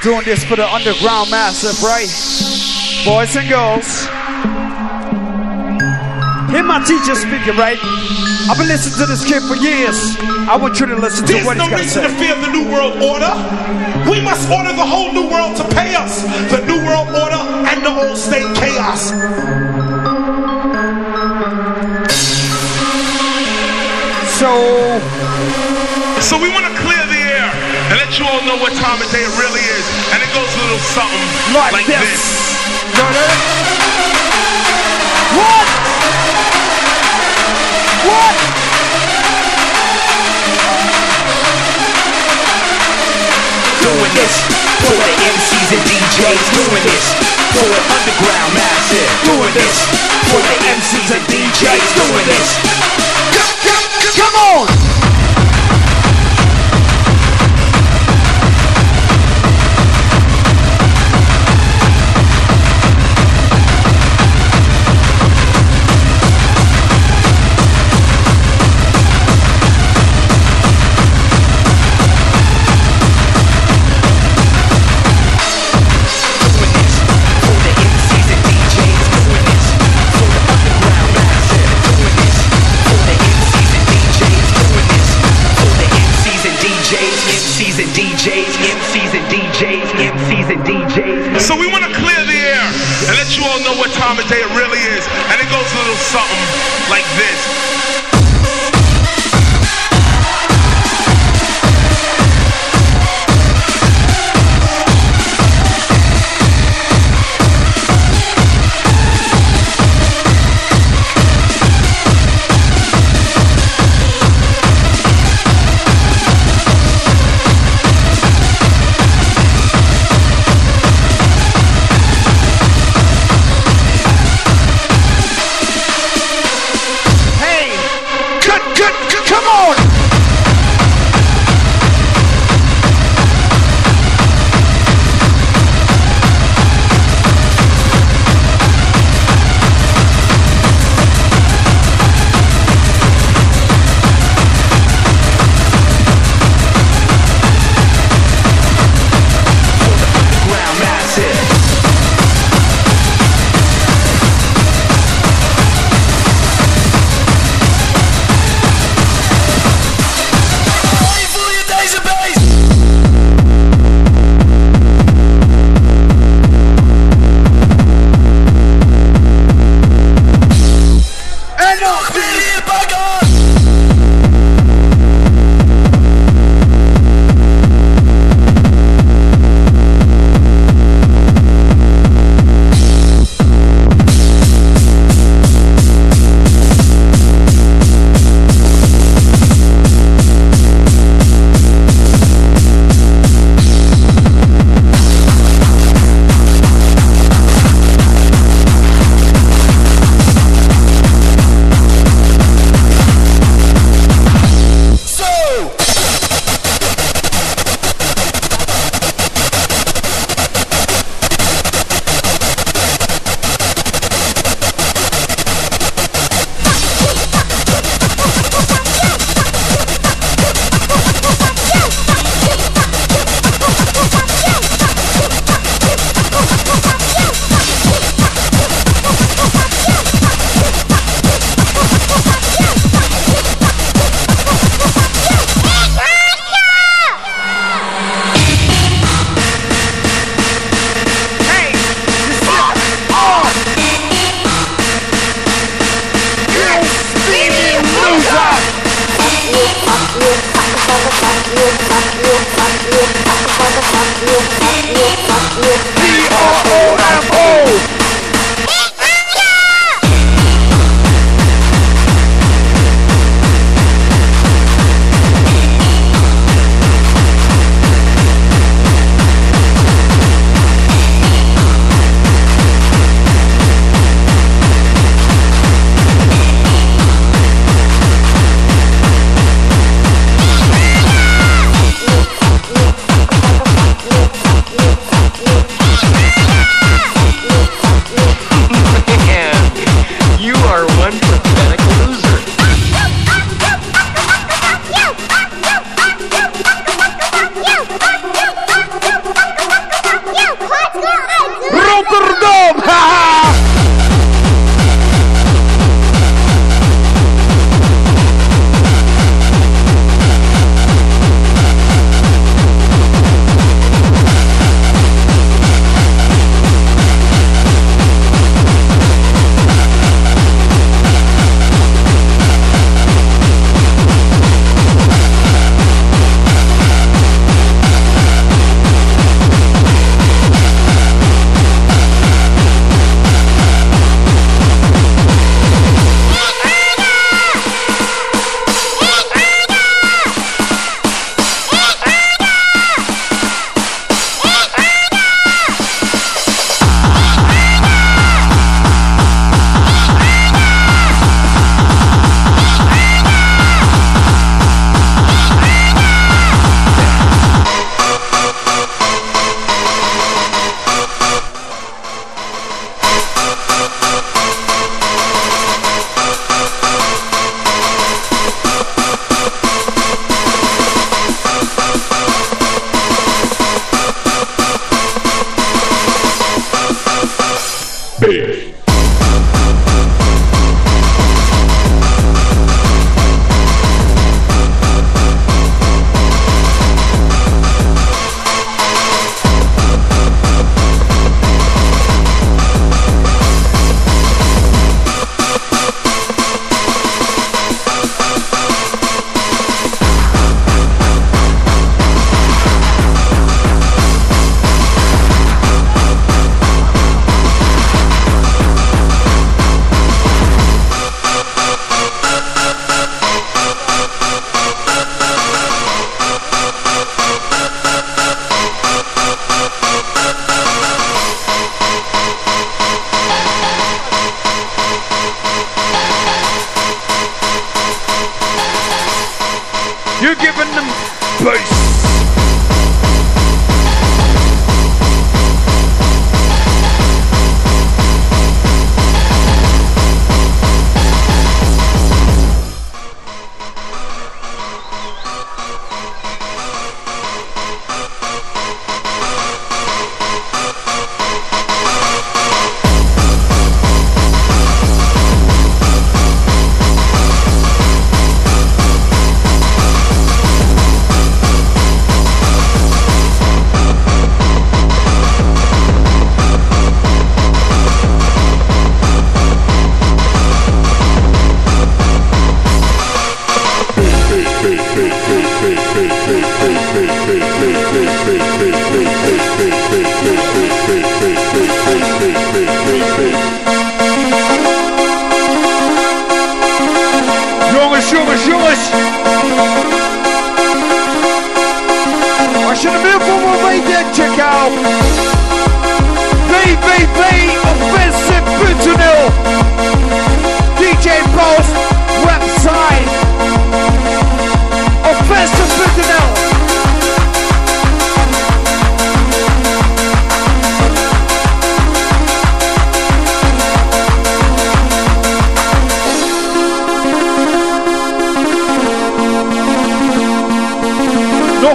Doing this for the underground massive, right? Boys and girls. Hear my teacher speaking, right? I've been listening to this kid for years. I want you to listen to what no he's got to say. There's no reason to fear the New World Order. We must order the whole New World to pay us. The New World Order and the old state chaos. So you all know what time of day it really is. And it goes a little something like, this. What? What? Doing this for the MCs and DJs. Doing this for the underground massive. Doing this for the MCs and DJs. Doing this. Come on! So we want to clear the air and let you all know what time of day it really is. And it goes a little something like this.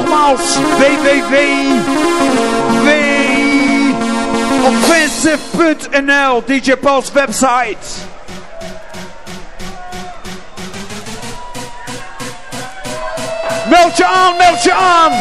nogmaals www.offensive.nl DJ Paul's website. Melt your arm. Melt your arm.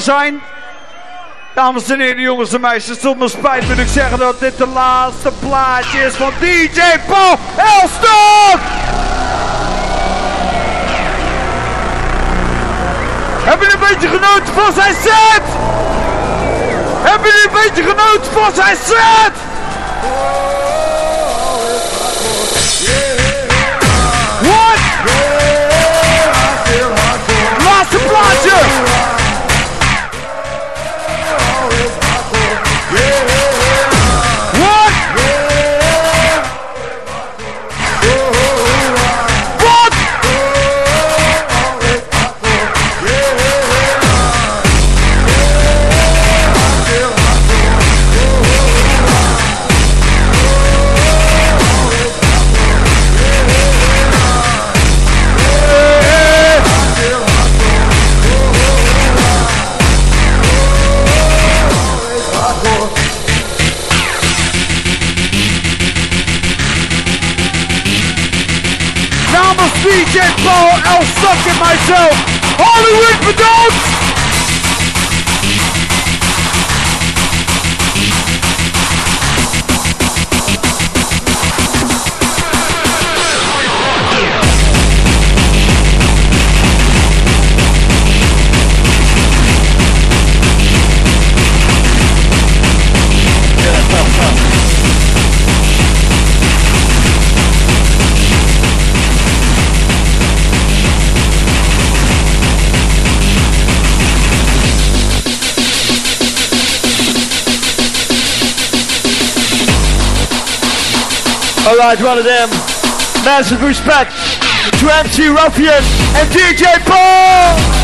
Zijn? Dames en heren, jongens en meisjes, tot mijn spijt moet ik zeggen dat dit de laatste plaatje is van DJ Paul Elstok! Hebben jullie een beetje genoten van zijn set? Hebben jullie een beetje genoten van zijn set? What? Laatste plaatje! Stuck and myself, Hollywood bedankt! Alright, one of them. Massive respect to MC Ruffian and DJ Paul!